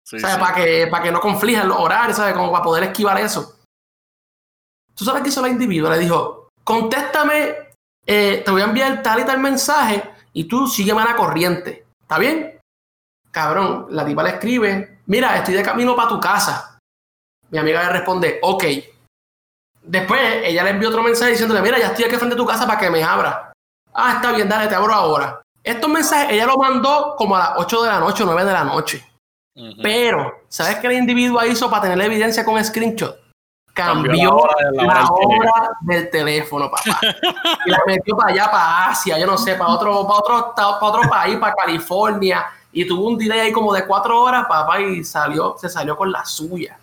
Sí, ¿sabes? sí. Para, que, para que no conflijan los horarios, ¿sabes? Como para poder esquivar eso. ¿Tú sabes qué hizo la individua? Le dijo, contéstame, eh, te voy a enviar tal y tal mensaje y tú sígueme a la corriente. ¿Está bien? Cabrón, la tipa le escribe, mira, estoy de camino para tu casa. Mi amiga le responde, ok. Después ella le envió otro mensaje diciéndole, mira, ya estoy aquí frente a tu casa para que me abra. Ah, está bien, dale, te abro ahora. Estos mensajes ella lo mandó como a las 8 de la noche o 9 de la noche. Pero, ¿sabes qué el individuo hizo para tener la evidencia con screenshot? Cambió Cambió la hora de la hora la del teléfono. hora del teléfono, papá. y la metió para allá, para Asia, yo no sé, para otro, para otro, para otro país, para California. Y tuvo un delay ahí como de cuatro horas, papá, y salió, se salió con la suya.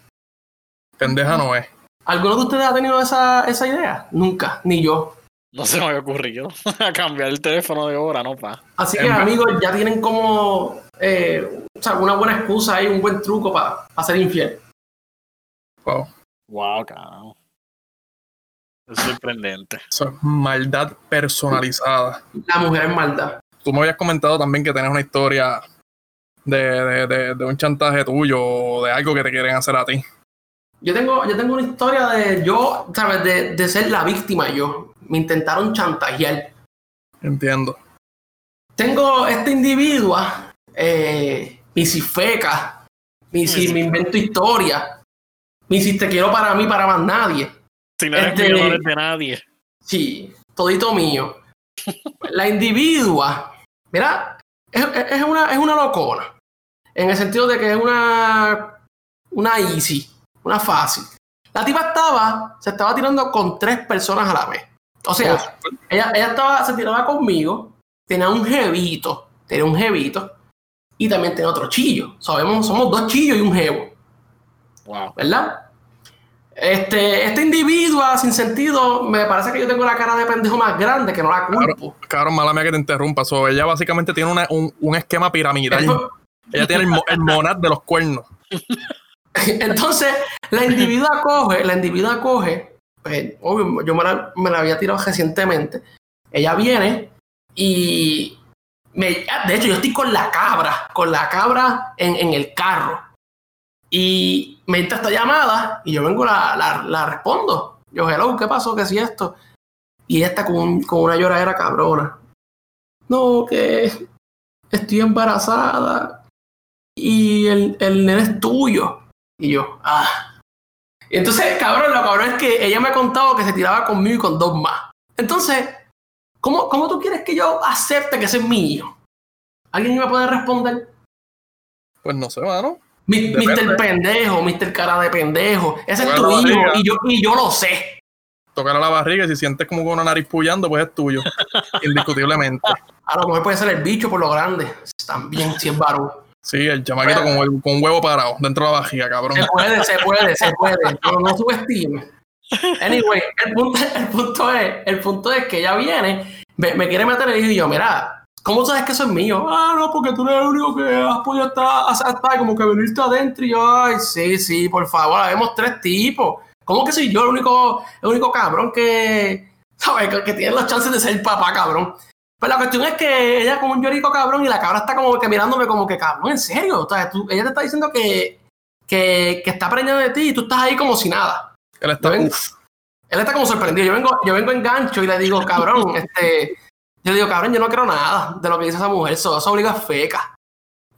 Pendeja no es. ¿Alguno de ustedes ha tenido esa, esa idea? Nunca, ni yo. No se me había ocurrido. A cambiar el teléfono de hora, no pa. Así que, amigos, ya tienen como eh, o sea, una buena excusa ahí, un buen truco para ser infiel. Wow. Wow, cabrón. Es sorprendente. Eso es maldad personalizada. La mujer es maldad. Tú me habías comentado también que tenés una historia de, de, de, de un chantaje tuyo o de algo que te quieren hacer a ti. Yo tengo, yo tengo una historia de yo, ¿sabes? De, de ser la víctima yo. Me intentaron chantajear. Entiendo. Tengo esta individua, eh, misifeca, misi, me invento historia. Misi, te quiero para mí, para más nadie. Si no eres Este- mío, no eres de nadie. Sí, todito mío. La individua, mira, es una, es una locona. En el sentido de que es una, una easy, una fácil. La tipa estaba, se estaba tirando con tres personas a la vez. O sea, ella, ella estaba, se tiraba conmigo, tenía un jevito, tenía un jevito, y también tenía otro chillo. Sabemos, somos dos chillos y un jevo. Wow. ¿verdad? Este, este individuo sin sentido, me parece que yo tengo la cara de pendejo más grande que no la culpo. Cabrón, mala mía que te interrumpa. So, ella básicamente tiene una- un, un esquema piramidal. Eso- Ella tiene el monad de los cuernos. Entonces, la individua coge, la individua coge, pues, obvio, yo me la, me la había tirado recientemente. Ella viene y me, ah, de hecho, yo estoy con la cabra, con la cabra en, en el carro. Y me entra esta llamada y yo vengo, la, la, la respondo. Yo, hello, ¿qué pasó? ¿Qué si esto? Y ella está con, con una lloradera cabrona. No, que estoy embarazada y el, el nene es tuyo. Y yo, ah. Y entonces, cabrón, lo cabrón es que ella me ha contado que se tiraba conmigo y con dos más. Entonces, ¿cómo, cómo tú quieres que yo acepte que ese es mío? ¿Alguien me puede responder? Pues no sé, mano. Mi-. Mr. Pendejo, Mr. Cara de Pendejo. Ese es tu hijo y yo, y yo lo sé. Tocar a la barriga y si sientes como con una nariz pullando, pues es tuyo. Indiscutiblemente. A lo mejor puede ser el bicho por lo grande. También, si es varón. Sí, el chamaquito con, con huevo parado dentro de la barriga, cabrón. Se puede, se puede, se puede. No, no subestime. Anyway, el punto, el es, el punto es que ella viene, me, quiere meter y yo, mira, ¿cómo sabes que eso es mío? Ah, no, porque tú eres el único que has podido estar, hasta como que venirte adentro y yo, ay, sí, sí, por favor, habemos tres tipos. ¿Cómo que soy yo el único, el único cabrón que, ¿sabes? Que, que tiene las chances de ser papá, cabrón. Pues la cuestión es que ella como un llorico cabrón y la cabra está como que mirándome como que cabrón, en serio. O sea, tú- ella te está diciendo que, que, que está preñada de ti y tú estás ahí como si nada. Él está, vengo- Él está como sorprendido. Yo vengo, yo vengo en gancho y le digo, cabrón, este. Yo le digo, cabrón, yo no quiero nada de lo que dice esa mujer, eso, eso obliga es feca.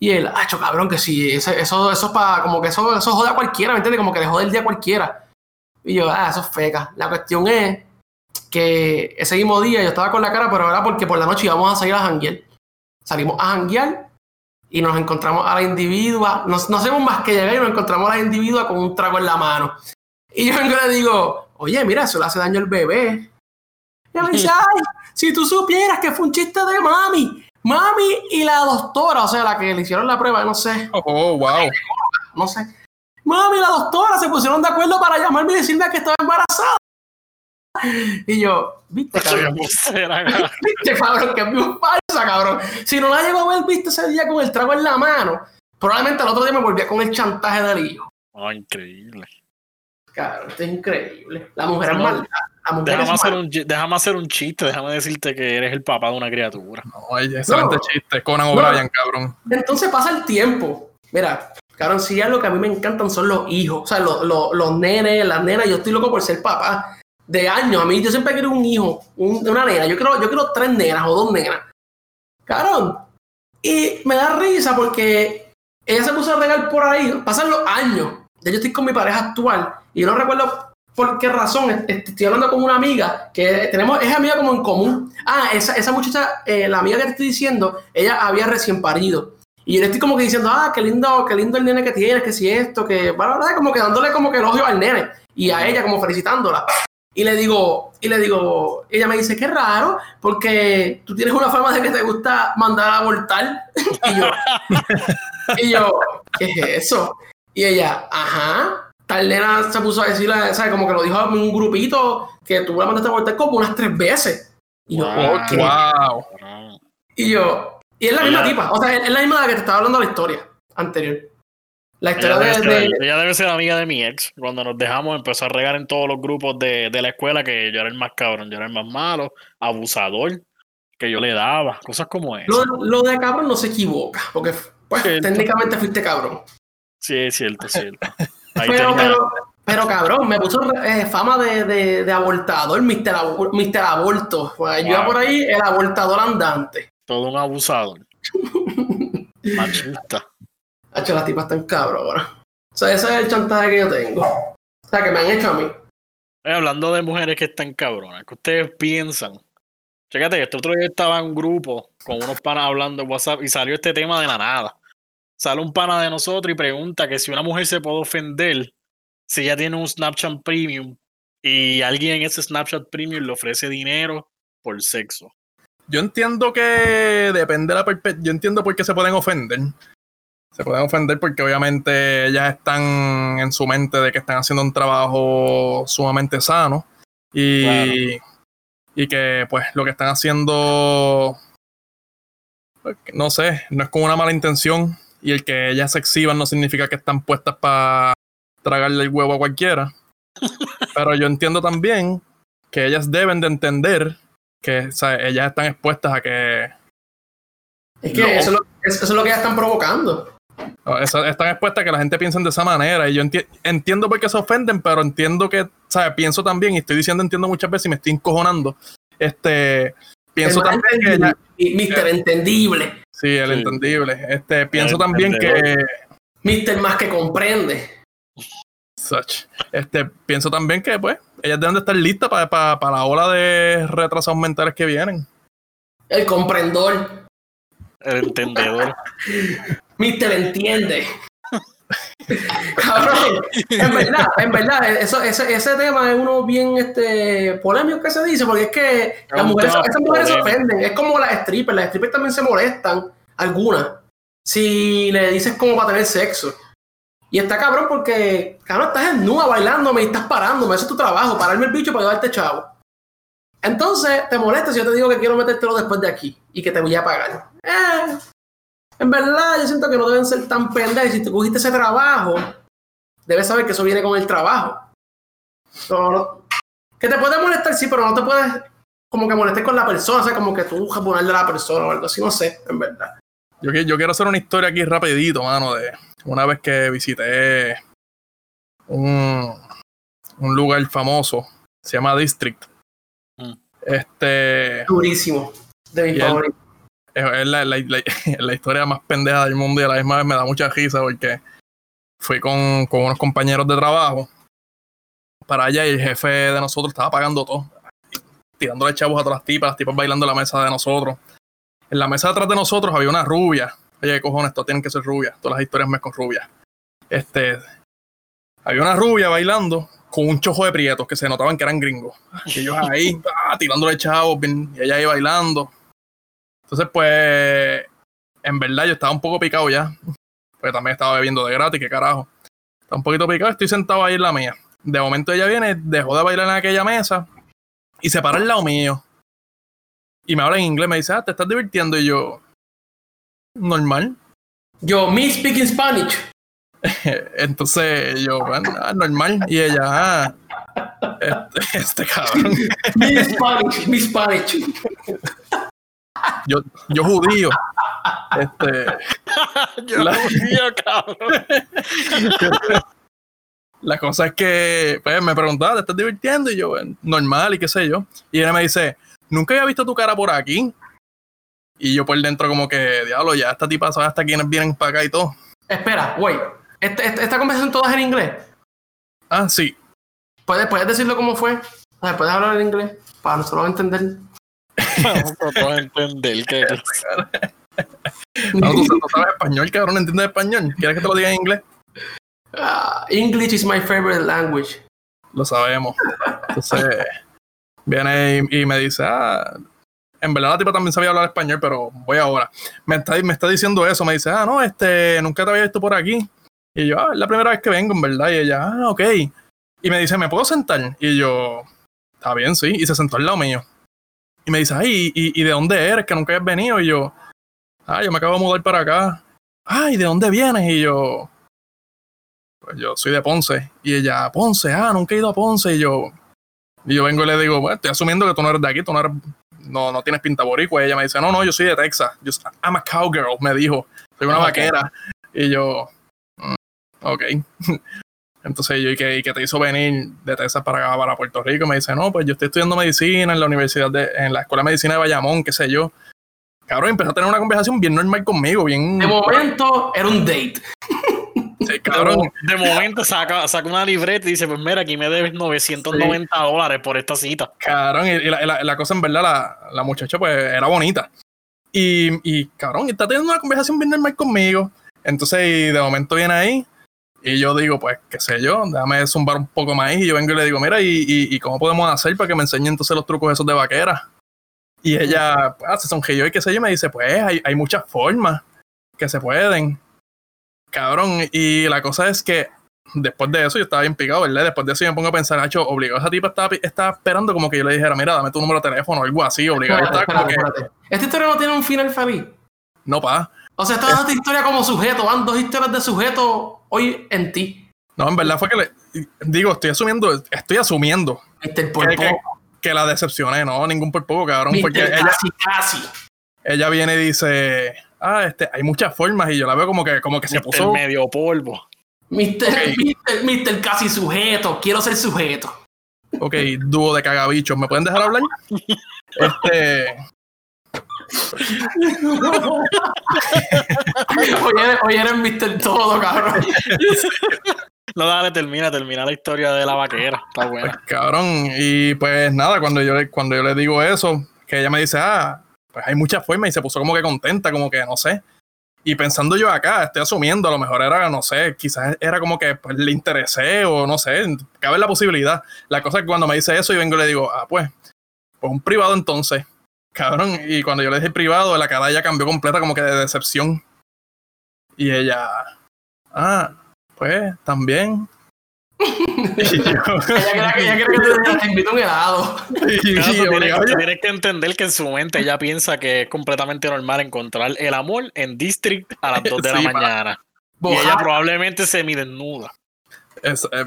Y él, acho, cabrón, que sí, ese- eso, eso es para, como que eso, eso jode a cualquiera, ¿me entiendes? Como que le jode el día a cualquiera. Y yo, ah, eso es feca. La cuestión es que ese mismo día yo estaba con la cara, pero era porque por la noche íbamos a salir a janguear. Salimos a janguear y nos encontramos a la individua. No, no hacemos más que llegar y nos encontramos a la individua con un trago en la mano. Y yo vengo y le digo, oye, mira, eso le hace daño al bebé. Y me dice, ay, si tú supieras que fue un chiste de mami. Mami y la doctora, o sea, la que le hicieron la prueba, no sé, oh, wow. no sé. Mami y la doctora se pusieron de acuerdo para llamarme y decirme que estaba embarazada. Y yo, viste, cabrón, viste, cabrón, que es bien falsa, cabrón. Si no la llegó a ver, viste ese día con el trago en la mano, probablemente al otro día me volvía con el chantaje del hijo. Oh, increíble. Cabrón, esto es increíble. La mujer es maldad. La mujer Déjame es hacer, un, déjame hacer un chiste, déjame decirte que eres el papá de una criatura. No, ay, excelente No. chiste. Conan No. O'Brien, cabrón. Entonces pasa el tiempo. Mira, cabrón, si algo que a mí me encantan son los hijos. O sea, los, los, los nenes, las nenas. Yo estoy loco por ser papá. De años. A mí, yo siempre quiero un hijo, un- una nena. Yo quiero, yo quiero tres nenas o dos nenas. Cabrón. Y me da risa porque ella se puso a regar por ahí. Pasan los años. Ya yo estoy con mi pareja actual. Y yo no recuerdo por qué razón. Est- Estoy hablando con una amiga que tenemos, es amiga como en común. Ah, esa, esa muchacha, eh, la amiga que te estoy diciendo, ella había recién parido. Y yo le estoy como que diciendo, ah, qué lindo, qué lindo el nene que tienes, que si esto, que, bueno, como que dándole como que elogio al nene. Y a ella como felicitándola. Y le digo, y le digo, ella me dice, qué raro, porque tú tienes una forma de que te gusta mandar a abortar. y yo, y yo, ¿qué es eso? Y ella, ajá. Tal nena se puso a decirle, ¿sabes? Como que lo dijo a un grupito que tú la mandaste a abortar como unas tres veces. Y yo, Wow. Y yo, y es la misma tipa, o sea, es la misma de la que te estaba hablando la historia anterior. La Ella historia debe, de, ser, de- ella debe ser amiga de mi ex. Cuando nos dejamos empezó a regar en todos los grupos de, de la escuela que yo era el más cabrón, yo era el más malo, abusador, que yo le daba, cosas como eso. lo, lo de cabrón no se equivoca, porque pues, Cierto. técnicamente fuiste cabrón. Sí, es cierto, es cierto. Pero, pero, pero cabrón, me puso eh, fama de, de, de abortador, Mr. Mr. Aborto. Pues, Yo iba Wow. por ahí el abortador andante. todo un abusador. Machista. Hacho, las tipas están cabronas. O sea, ese es el chantaje que yo tengo. O sea, que me han hecho a mí. Eh, hablando de mujeres que están cabronas, ¿qué ustedes piensan? Que este otro día estaba en un grupo con unos panas hablando en WhatsApp y salió este tema de la nada. Sale un pana de nosotros y pregunta que si una mujer se puede ofender si ella tiene un Snapchat Premium y alguien en ese Snapchat Premium le ofrece dinero por sexo. Yo entiendo que depende de la perspectiva. Yo entiendo por qué se pueden ofender. Se pueden ofender porque obviamente ellas están en su mente de que están haciendo un trabajo sumamente sano y, y que pues lo que están haciendo, pues, no sé, no es con una mala intención y el que ellas se exhiban no significa que están puestas para tragarle el huevo a cualquiera. Pero yo entiendo también que ellas deben de entender que o sea, ellas están expuestas a que Es que No. eso, es lo, eso es lo que ellas están provocando. No, esa- están expuestas a que la gente piense de esa manera. Y yo enti- entiendo por qué se ofenden, pero entiendo que, ¿sabes? Pienso también, y estoy diciendo entiendo muchas veces y me estoy encojonando. Este, pienso El también que ella- Mister Entendible. sí, el Sí. entendible. Este, pienso El también que. Mister más que comprende. such, este, pienso también que, pues, ellas deben de estar listas para, para, para la ola de retrasados mentales que vienen. El comprendor. El entendedor. Mister entiende. Cabrón, en verdad, en verdad, eso, ese, ese tema es uno bien este, polémico que se dice, porque es que las mujeres, esas mujeres se ofenden, es como las strippers, las strippers también se molestan, algunas, si le dices cómo va a tener sexo. Y está cabrón porque, cabrón, estás en nua bailándome y estás parándome, eso es tu trabajo, pararme el bicho para llevarte chavo. Entonces, te molesta si yo te digo que quiero metértelo después de aquí y que te voy a pagar. Eh, en verdad, yo siento que no deben ser tan pendejos. Si tú cogiste ese trabajo, debes saber que eso viene con el trabajo. No, no- que te puede molestar, sí, pero no te puedes como que molestar con la persona, o sea, como que tú japonar de la persona o algo así, no sé, en verdad. Yo, qui- yo quiero hacer una historia aquí rapidito, mano, de una vez que visité un, un lugar famoso, se llama District. Mm. Este Durísimo. De mi Y él- favorito. Es, la, la- la- la historia más pendeja del mundo y a la misma vez me da mucha risa porque fui con, con unos compañeros de trabajo para allá y el jefe de nosotros estaba pagando todo, tirándole chavos a todas las tipas, las tipas bailando en la mesa de nosotros. En la mesa detrás de nosotros había una rubia. Oye, ¿qué cojones, todas tienen que ser rubias. Todas las historias me con rubias. Este, había una rubia bailando con un chojo de prietos que se notaban que eran gringos. Y ellos ahí, ah, tirándole chavos, y ella ahí bailando. Entonces, pues, en verdad yo estaba un poco picado ya. Porque también estaba bebiendo de gratis, qué carajo. Estaba un poquito picado, estoy sentado ahí en la mía. De momento ella viene, dejó de bailar en aquella mesa y se para al lado mío. Y me habla en inglés, me dice, ah, te estás divirtiendo. Y yo, normal. Yo, me speaking Spanish. Entonces yo, bueno, ah, normal. Y ella, ah, este, este cabrón. Me Spanish, me Spanish. Yo, yo judío. Este, Yo La- judío, cabrón. La cosa es que pues, me preguntaba, ¿te estás divirtiendo? Y yo, "Bueno, normal, y qué sé yo. Y ella me dice, nunca había visto tu cara por aquí. Y yo por dentro como que, diablo, ya esta tipa sabe hasta quiénes vienen para acá y todo. Espera, wait. Este- este- esta conversación todas en inglés. Ah, sí. ¿Puedes, ¿Puedes decirlo cómo fue? ¿Puedes hablar en inglés? Para nosotros entender. Vamos a entender que No, tú, tú sabes español, cabrón, ¿entiendes español? ¿Quieres que te lo diga en inglés? Ah, English is my favorite language. Lo sabemos. Entonces, viene y, y me dice, ah, en verdad la tipa también sabía hablar español, pero voy ahora. Me está, me está diciendo eso, me dice, ah, no, este, nunca te había visto por aquí. Y yo, ah, es la primera vez que vengo, en verdad. Y ella, ah, ok. Y me dice, ¿me puedo sentar? Y yo, está bien, sí. Y se sentó al lado mío. Y me dice, ay, ¿y, y de dónde eres? Que nunca has venido. Y yo, ah, yo me acabo de mudar para acá. Ay, ¿de dónde vienes? Y yo, pues yo soy de Ponce. Y ella, Ponce, ah, nunca he ido a Ponce. Y yo, y yo vengo y le digo, bueno, estoy asumiendo que tú no eres de aquí, tú no eres, no, no tienes pinta boricua. Y ella me dice, no, no, yo soy de Texas. Yo, I'm a cowgirl, me dijo. Soy una Ok. vaquera. Y yo, "Mm, ok. Entonces yo, ¿y qué, y qué te hizo venir de Texas para acá, para Puerto Rico? Me dice, no, pues yo estoy estudiando medicina en la universidad de, en la Escuela de Medicina de Bayamón, qué sé yo. Cabrón, empezó a tener una conversación bien normal conmigo, bien... De momento era un date. Sí, de, cabrón. mo- de momento saca, saca una libreta y dice, pues mira, aquí me debes 990 dólares por esta cita. Cabrón, y, la, la- la cosa en verdad, la, la muchacha pues era bonita. Y, y cabrón, está teniendo una conversación bien normal conmigo. Entonces, y de momento viene ahí. Y yo digo, pues, qué sé yo, déjame zumbar un poco más. Y yo vengo y le digo, mira, ¿y, y, y cómo podemos hacer para que me enseñe entonces los trucos esos de vaquera? Y ella pues, se sonrió y qué sé yo, y me dice, pues, hay, hay muchas formas que se pueden. Cabrón, y la cosa es que después de eso yo estaba bien picado, ¿verdad? Después de eso yo me pongo a pensar, Hacho, obligado, esa tipa estaba, estaba esperando como que yo le dijera, mira, dame tu número de teléfono o algo así, obligado. Espérate, estaba como espérate, que, espérate. Esta historia no tiene un final feliz. no, pa. O sea, esta es historia como sujeto. Van dos historias de sujeto hoy en ti. No, en verdad fue que le, digo, estoy asumiendo, estoy asumiendo Mr. Por que, que- poco. que la decepcioné, no, ningún por poco, cabrón, porque ella, Casi, casi. ella viene y dice, ah, este, hay muchas formas y yo la veo como que, como que se El puso, medio polvo. Mr. Mr. Mr. Casi sujeto. Quiero ser sujeto. ok, dúo de cagabichos, ¿me pueden dejar hablar? Este, Hoy eres, hoy eres Mr. Todo, cabrón. No, dale, termina, termina la historia de la vaquera. Está buena. cabrón, y pues nada, cuando yo, le- cuando yo le digo eso, que ella me dice, ah, pues hay muchas formas y se puso como que contenta, como que no sé. Y pensando yo acá, estoy asumiendo, a lo mejor era, no sé, quizás era como que pues, le interesé o no sé, cabe la posibilidad. La cosa es que cuando me dice eso, yo vengo y le digo, ah, pues, pues un privado entonces. Cabrón, y cuando yo le dije privado, la cara ya cambió completa como que de decepción. Y ella, ah, pues, también. y yo, Ella cree que, ella te, te invito a un helado. y- Claro, y tú tienes, yo- que entender que en su mente ella piensa que es completamente normal encontrar el amor en District a las 2 de Sí, la mañana. Y ella probablemente semidesnuda. Es, eh,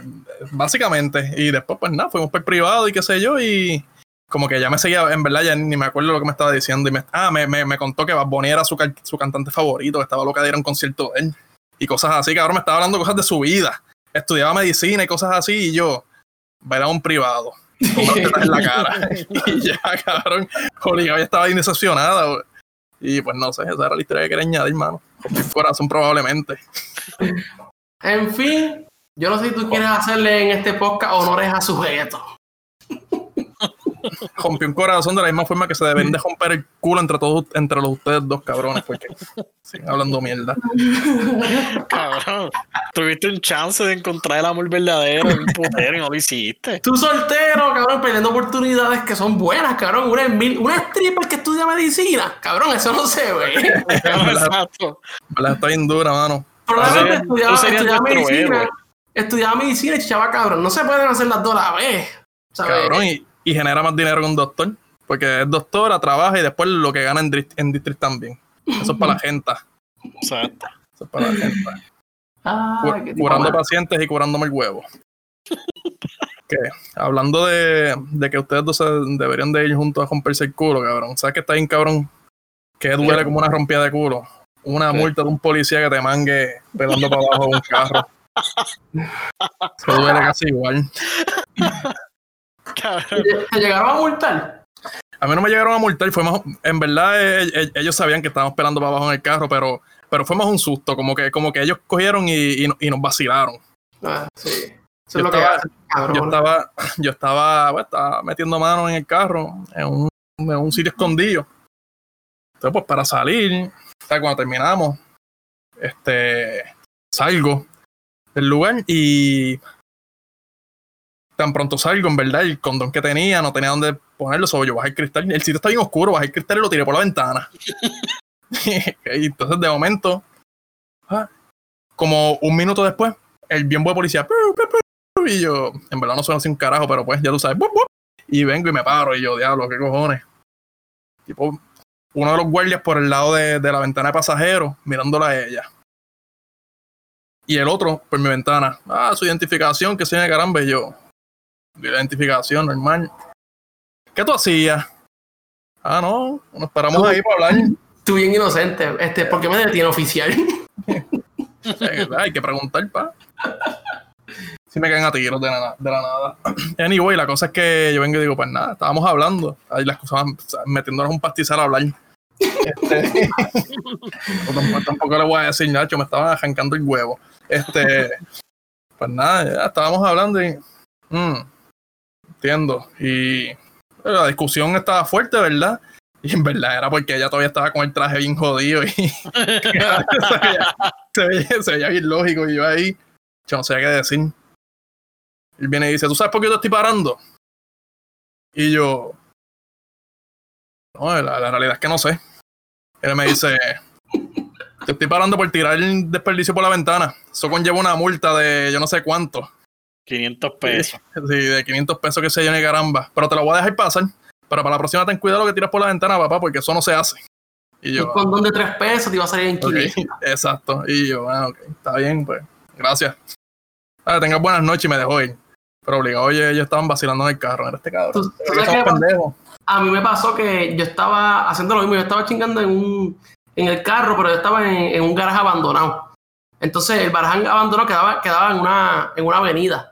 básicamente. Y después, pues nada, fuimos por privado y qué sé yo. Y como que ya me seguía, en verdad, ya ni me acuerdo lo que me estaba diciendo. Y me, ah, me, me, me contó que Bad Bunny era su, su cantante favorito, que estaba loca de ir a un concierto de él. Y cosas así, que ahora me estaba hablando cosas de su vida. Estudiaba medicina y cosas así. Y yo, bailar un privado. Con tetas en la cara. y ya, cabrón. Obligado, ya estaba indecepcionada. güey. Y pues no sé, esa era la historia que quería añadir, hermano. Con mi corazón, probablemente. En fin, yo no sé si tú quieres hacerle en este podcast honores a sujeto. Rompió un corazón de la misma forma que se deben de romper el culo entre todos entre los ustedes dos cabrones porque siguen hablando mierda Cabrón. Tuviste un chance de encontrar el amor verdadero en un putero y no lo hiciste. Tú soltero, cabrón, perdiendo oportunidades que son buenas, cabrón. Una, mil- una stripper que estudia medicina, cabrón, eso no se ve. Exacto. ¿verdad? está bien dura mano Probablemente estudiaba, estudiaba medicina. héroe. Estudiaba medicina y chichaba cabrón. No se pueden hacer las dos a la vez. ¿sabes? cabrón y, y genera más dinero que un doctor porque es doctora trabaja y después lo que gana en, en district también. Eso es para la gente. Exacto. eso es para la gente. Ah, curando pacientes y curándome el huevo. Que hablando de, de que ustedes dos se deberían de ir juntos a romperse el culo cabrón. Sabes que está bien cabrón que duele como una rompida de culo. Una ¿Qué? multa de un policía que te mangue pelando para abajo de un carro. Se duele casi igual. ¿Te llegaron a multar? a mí no me llegaron a multar fue más en verdad eh, eh, ellos sabían que estábamos pelando para abajo en el carro pero pero fue más un susto como que como que ellos cogieron y, y, y nos vacilaron Ah, sí. Eso Yo es lo que estaba- yo estaba, yo estaba, pues, estaba metiendo mano en el carro, en un, en un sitio escondido. Entonces, pues para salir, o sea, cuando terminamos, este, salgo del lugar y tan pronto salgo, en verdad, el condón que tenía, no tenía dónde ponerlo, solo yo bajé el cristal, el sitio está bien oscuro, bajé el cristal y lo tiré por la ventana. entonces, de momento, ah, como un minuto después, el biombo de policía, y yo, en verdad no suena así un carajo, pero pues ya tú sabes, y vengo y me paro, y yo, diablo, qué cojones. Tipo, uno de los guardias por el lado de, de la ventana de pasajeros, mirándola a ella. Y el otro por mi ventana, ah, su identificación, que de caramba, y yo, mi identificación, normal. ¿Qué tú hacías? Ah, no, nos paramos ahí para hablar. Tú bien inocente. Este, ¿Por qué me detiene oficial? Hay que preguntar, pa. Si me caen a tiros de la, de la nada. Anyway, la cosa es que yo vengo y digo, pues nada, estábamos hablando. Ahí las cosas metiéndonos un pastizal a hablar. Este, tampoco, tampoco le voy a decir, Nacho, me estaban arrancando el huevo. Este, pues nada, ya estábamos hablando y. mm, entiendo. Y la discusión estaba fuerte, ¿verdad? Y en verdad era porque ella todavía estaba con el traje bien jodido y se, veía, se, bien lógico. Y yo ahí, yo no sé qué decir. Él viene y dice, ¿tú sabes por qué yo te estoy parando? Y yo, no, la, la realidad es que no sé. Él me dice, Te estoy parando por tirar el desperdicio por la ventana. Eso conlleva una multa de yo no sé cuánto. 500 pesos. Sí, de 500 pesos que se llene caramba. Pero te lo voy a dejar pasar. Pero para la próxima ten cuidado lo que tiras por la ventana, papá, porque eso no se hace. Y yo, Un condón de tres pesos te iba a salir en 500. exacto. Y yo, ah, ok, está bien, pues. Gracias. Ah, tengas buenas noches y me dejó ir. Pero obligado, oye, ellos estaban vacilando en el carro. Era este cabrón. ¿Tú- tú pendejos. A mí me pasó que yo estaba haciendo lo mismo, yo estaba chingando en un en el carro, pero yo estaba en, en un garaje abandonado. Entonces el garaje abandonado quedaba, quedaba en una en una avenida.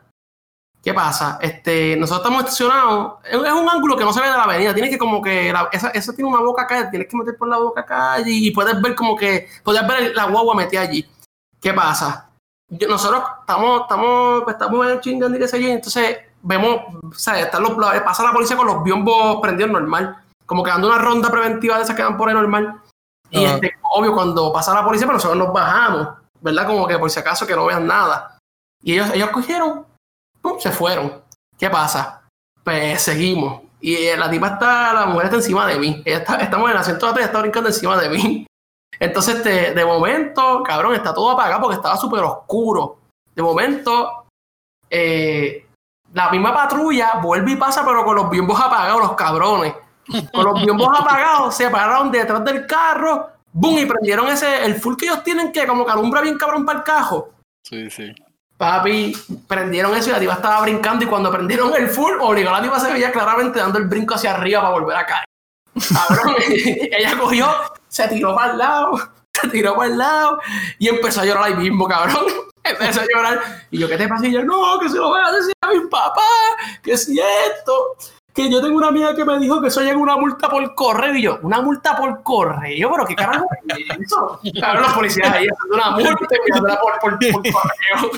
¿Qué pasa? Este, nosotros estamos estacionados, es un ángulo que no se ve de la avenida, tienes que como que, la- esa, esa tiene una boca acá, tienes que meter por la boca acá y puedes ver como que, puedes ver la guagua metida allí. ¿Qué pasa? Yo- nosotros estamos, estamos, pues, estamos chingando y qué sé yo, y entonces vemos, o sea, están los, pasa la policía con los biombos prendidos normal, como que dando una ronda preventiva de esas que dan por ahí normal. Y Ajá. este, obvio, cuando pasa la policía, pues nosotros nos bajamos, ¿verdad? Como que por si acaso que no vean nada. Y ellos, ellos cogieron, ¡pum! se fueron. ¿Qué pasa? Pues seguimos. Y eh, la tipa está, la mujer está encima de mí. Ella está, estamos en el asiento de atrás está brincando encima de mí. Entonces, este, de momento, cabrón, está todo apagado porque estaba súper oscuro. De momento, eh, la misma patrulla vuelve y pasa, pero con los biombos apagados, los cabrones. Con los biombos apagados, se pararon detrás del carro, ¡boom! Y prendieron ese, el full que ellos tienen que como que alumbra bien cabrón para el cajo. Sí, sí. Papi, prendieron eso y la tipa estaba brincando y cuando prendieron el full, obligó a la tipa se veía claramente dando el brinco hacia arriba para volver a caer. Cabrón, ella cogió, se tiró para el lado, se tiró para el lado y empezó a llorar ahí mismo, cabrón. Empezó a llorar. Y yo, ¿qué te pasa? Y yo, no, que se lo voy a decir a mi papá, que si esto, que yo tengo una amiga que me dijo que eso llega una multa por correo. Y yo, ¿una multa por correo? ¿Pero qué carajo es eso? Cabrón, los policías ahí haciendo una multa y por, por, por correo.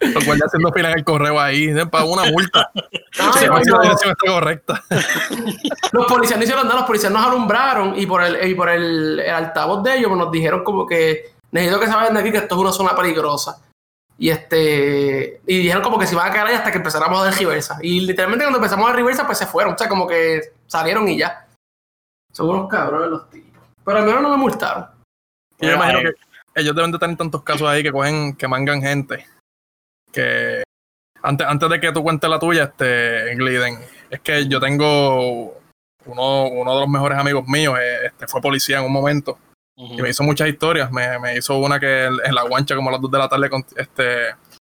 Los guardias haciendo fila en el correo ahí. Paga una multa. No, Sí, y a ver si cuando- la dirección está correcta. los policías no hicieron nada, los policías nos alumbraron y por el, y por el, el altavoz de ellos pues, nos dijeron como que necesito que se vayan de aquí que esto es una zona peligrosa. Y este y dijeron como que se iban a quedar ahí hasta que empezáramos a dar reversa. Y literalmente cuando empezamos a dar reversa pues se fueron, o sea, como que salieron y ya. Son unos cabrones los tipos. Pero al menos no me multaron. Y yo imagino que ellos deben de tener tantos casos ahí que cogen, que mangan gente. Que antes, antes de que tú cuentes la tuya, este, Gliden, es que yo tengo uno, uno de los mejores amigos míos, eh, este, fue policía en un momento. Y me hizo muchas historias. Me, me hizo una que en en la guancha, como a las 2 de la tarde, con- este,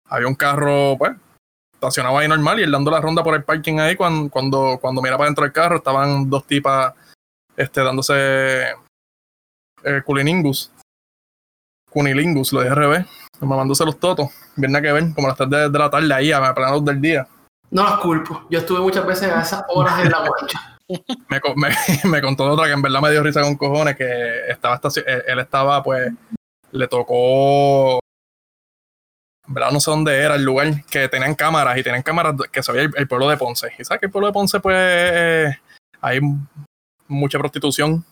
había un carro, pues, estacionado ahí normal y él dando la ronda por el parking ahí. Cuando, cuando, cuando miraba dentro del carro, estaban dos tipas este, dándose eh, culiningus. Cunilingus, lo dije al revés. Mamándose los totos. Nada que ver, como las 3 de, de la tarde ahí, a plena luz del día. No las culpo. Yo estuve muchas veces a esas horas en la guancha. me, me, me contó otra que en verdad me dio risa con cojones, que estaba él, él estaba, pues, le tocó, en verdad no sé dónde era el lugar, que tenían cámaras y tenían cámaras que se veía el, el pueblo de Ponce. Y sabes que el pueblo de Ponce, pues, eh, hay mucha prostitución.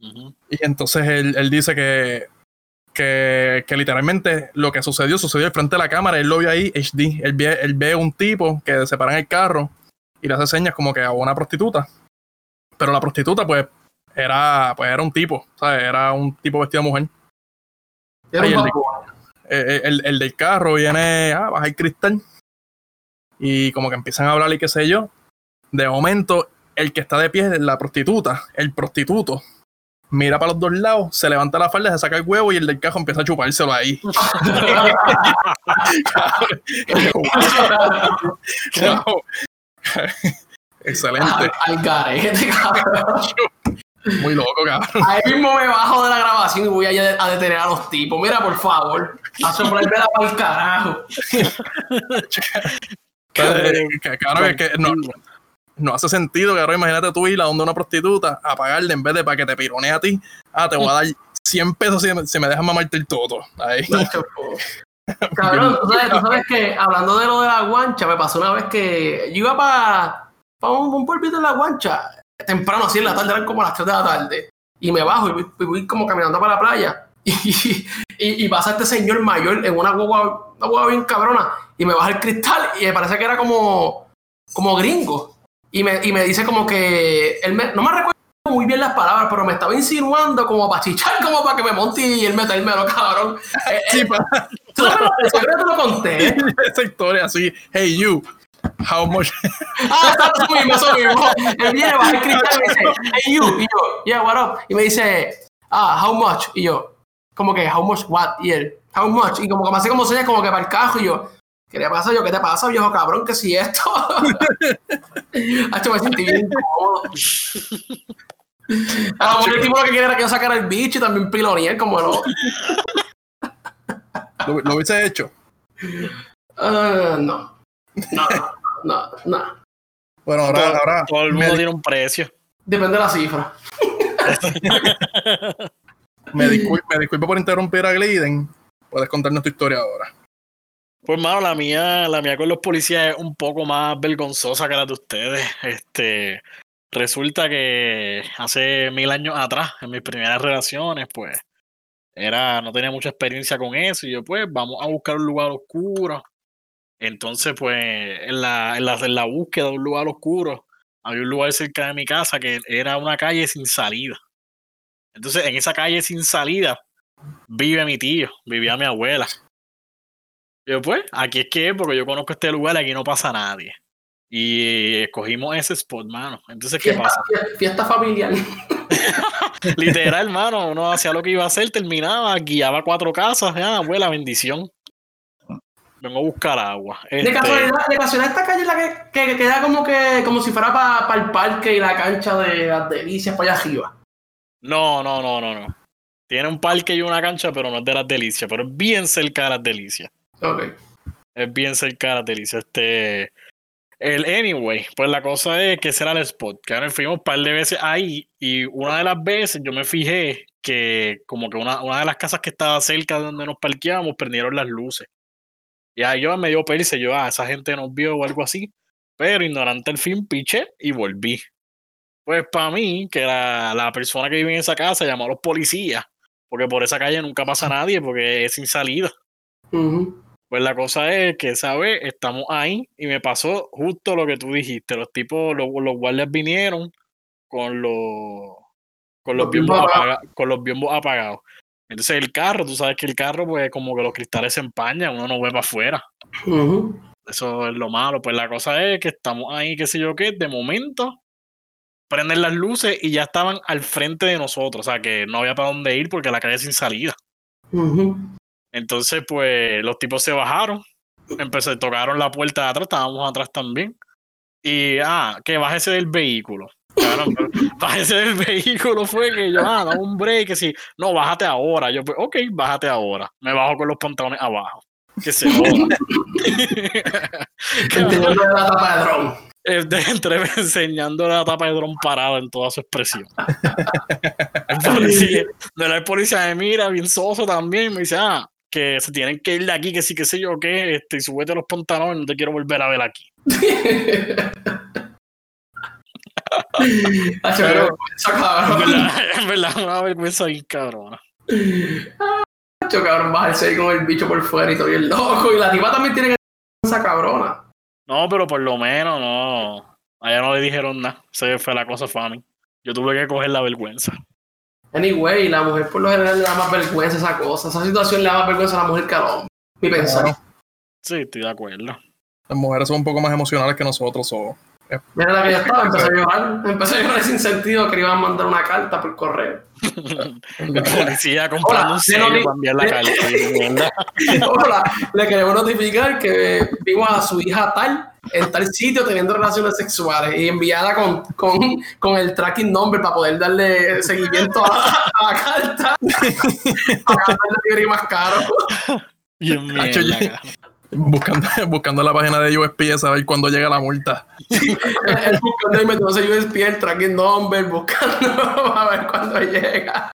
Y entonces él, él dice que, que, que literalmente lo que sucedió, sucedió al frente de la cámara, él lo vio ahí, HD. Él ve, él ve un tipo que se para en el carro y le hace señas como que a una prostituta. Pero la prostituta, pues, era, pues, era un tipo, ¿sabes? Era un tipo vestido de mujer. Era Ay, un el de- el, el del carro viene, ah, baja el cristal. Y como que empiezan a hablar y qué sé yo. De momento, el que está de pie, la prostituta, el prostituto, mira para los dos lados, se levanta la falda, se saca el huevo y el del carro empieza a chupárselo ahí. Excelente. Al garete, cabrón. Muy loco, cabrón. Ahí mismo me bajo de la grabación y voy a, a detener a los tipos. Mira, por favor. A soplarme la para el carajo. Eh, que- Claro que, que no, no hace sentido, cabrón. Imagínate tú ir a donde una prostituta a pagarle en vez de para que te pirone a ti. Ah, te voy a dar 100 pesos si me, si me dejas mamarte el toto. Ahí. Cabrón, tú sabes, tú sabes que hablando de lo de la guancha, me pasó una vez que yo iba para un, un pueblito en la guancha, temprano, así en la tarde, eran como las 3 de la tarde, y me bajo y voy, y voy como caminando para la playa, y, y, y pasa este señor mayor en una guagua, una guagua bien cabrona, y me baja el cristal, y me parece que era como, como gringo, y me, y me dice como que, él me- no me recuerdo muy bien las palabras, pero me estaba insinuando como para chichar, como para que me monte y él cabrón. Eh, Sí, ¿Tú lo, yo creo que te lo conté. esa historia así. Hey, you, how much? Ah, eso mismo, eso mismo. Él viene, baja el cristal y me dice, hey you, y yo, yeah, what up? Y me dice, ah, how much? Y yo, como que, how much what? Y él, how much? Y como que me hace como señas como que para el cajo y yo, ¿qué le pasa? Yo, ¿qué te pasa, viejo cabrón? ¿Qué si esto? Hacho, me sentí bien incómodo. A lo mejor el tipo lo que quiere era que yo sacara el bicho y también pilonear como no. ¿Lo, lo hubiese hecho? Ah, no. No, no, no. Bueno, ahora, Todo- ahora Todo el me, mundo tiene un precio. Depende de la cifra. me discul- me disculpo por interrumpir a Gliden. Puedes contarnos tu historia ahora. Pues mano, la mía, la mía con los policías es un poco más vergonzosa que la de ustedes. Este, resulta que hace mil años atrás, en mis primeras relaciones, pues, era, no tenía mucha experiencia con eso. Y yo, pues, vamos a buscar un lugar oscuro. Entonces, pues, en la, en la, en la búsqueda de un lugar oscuro, había un lugar cerca de mi casa que era una calle sin salida. Entonces, en esa calle sin salida vive mi tío, vivía mi abuela. Yo, pues, aquí es que porque yo conozco este lugar y aquí no pasa nadie. Y escogimos ese spot, mano. Entonces, ¿qué Fiesta, pasa? fiesta- familiar. Literal, hermano, uno hacía lo que iba a hacer, terminaba, guiaba cuatro casas, ya, abuela, bendición. Vengo a buscar agua. De Este, casualidad, de casualidad esta calle es la que, que- que queda como que como si fuera para el parque y la cancha de las delicias para allá arriba. no, no, no, no, no. Tiene un parque y una cancha, pero no es de las delicias, pero es bien cerca de las delicias. Ok. Es bien cerca de las delicias. Este. El anyway, pues la cosa es que ese era el spot. Que ahora fuimos un par de veces ahí. Y una de las veces yo me fijé que, como que una, una de las casas que estaba cerca de donde nos parqueábamos, prendieron las luces. Y ahí yo me dio perse, yo, ah, esa gente nos vio o algo así. Pero ignorante el fin, piché y volví. Pues para mí, que la, la persona que vive en esa casa llamó a los policías. Porque por esa calle nunca pasa nadie, porque es sin salida. Ujú. Pues la cosa es que, ¿sabes? Estamos ahí y me pasó justo lo que tú dijiste. Los tipos, los, los guardias vinieron con los, con los, Los biombos biombos apaga- con los biombos apagados. Entonces el carro, tú sabes que el carro, pues como que los cristales se empañan, uno no ve para afuera. Eso es lo malo. Pues la cosa es que estamos ahí, qué sé yo qué, de momento prenden las luces y ya estaban al frente de nosotros. O sea que no había para dónde ir porque la calle es sin salida. Ujú. Entonces, pues, los tipos se bajaron, empecé, tocaron la puerta de atrás, estábamos atrás también. Y, ah, que bájese del vehículo. Bájese del vehículo fue que yo, ah, da un break, que sí, no, bájate ahora. Yo, pues, ok, bájate ahora. Me bajo con los pantalones abajo. Que se joda. La tapa de dron. De- Entré enseñando la tapa de dron parada en toda su expresión. El policía, de la policía me mira, bien soso también, me dice, ah, que se tienen que ir de aquí, que sí, que sé yo qué, este, y súbete los pantalones, no te quiero volver a ver aquí. Pero- cabrón. verdad, una vergüenza bien cabrona. Hacho, cabrón, bajarse ahí con el bicho por fuera y todo bien loco. Y la tipa también tiene que esa cabrona. No, pero por lo menos no. Allá no le dijeron nada. Se fue la cosa mí. Yo tuve que coger la vergüenza. Anyway, la mujer por lo general le da más vergüenza esa cosa. Esa situación le da más vergüenza a la mujer que al hombre. Mi pensar. Sí, estoy de acuerdo. Las mujeres son un poco más emocionales que nosotros. o Mira la que yo estaba, empecé a llorar. Empecé a llorar sin sentido que le iban a mandar una carta por correo. El policía comprando un sello para enviar la carta. Hola, le queremos notificar que vimos a su hija tal en tal sitio teniendo relaciones sexuales y enviada con, con, con el tracking number para poder darle seguimiento a, a la carta para y más caro. Bien buscando, buscando la página de USP a saber cuándo llega la multa. Él buscando y metiéndose USB, el tracking number, buscando a ver cuándo llega.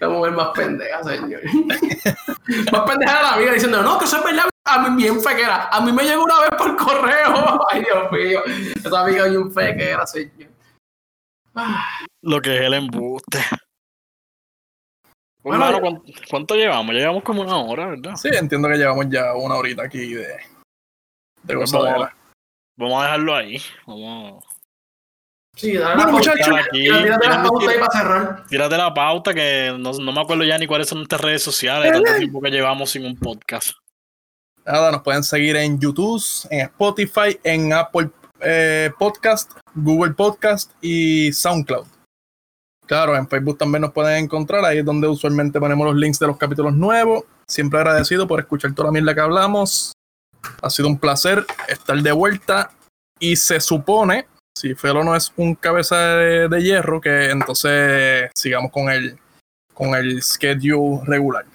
La mujer más pendeja, señor. más pendeja de la vida diciendo, no, que eso es verdad. A mí bien fequera. A mí me llegó una vez por correo. Ay, Dios mío. Esa amiga bien fequera, señor. Lo que es el embuste. Bueno, ¿cuánto, cuánto llevamos? Ya llevamos como una hora, ¿verdad? Sí, entiendo que llevamos ya una horita aquí de, de Pues vamos, vamos a dejarlo ahí. Vamos. Sí, dale Bueno, la muchachos, Tírate la tírate- pauta ahí para cerrar. Tírate la pauta que no, no me acuerdo ya ni cuáles son nuestras redes sociales, tanto tiempo que llevamos sin un podcast. Nada, nos pueden seguir en YouTube, en Spotify, en Apple eh, Podcast, Google Podcast y SoundCloud. Claro, en Facebook también nos pueden encontrar, ahí es donde usualmente ponemos los links de los capítulos nuevos. Siempre agradecido por escuchar toda la mierda que hablamos. Ha sido un placer estar de vuelta y se supone, si Felo no es un cabeza de, de hierro, que entonces sigamos con el, con el schedule regular.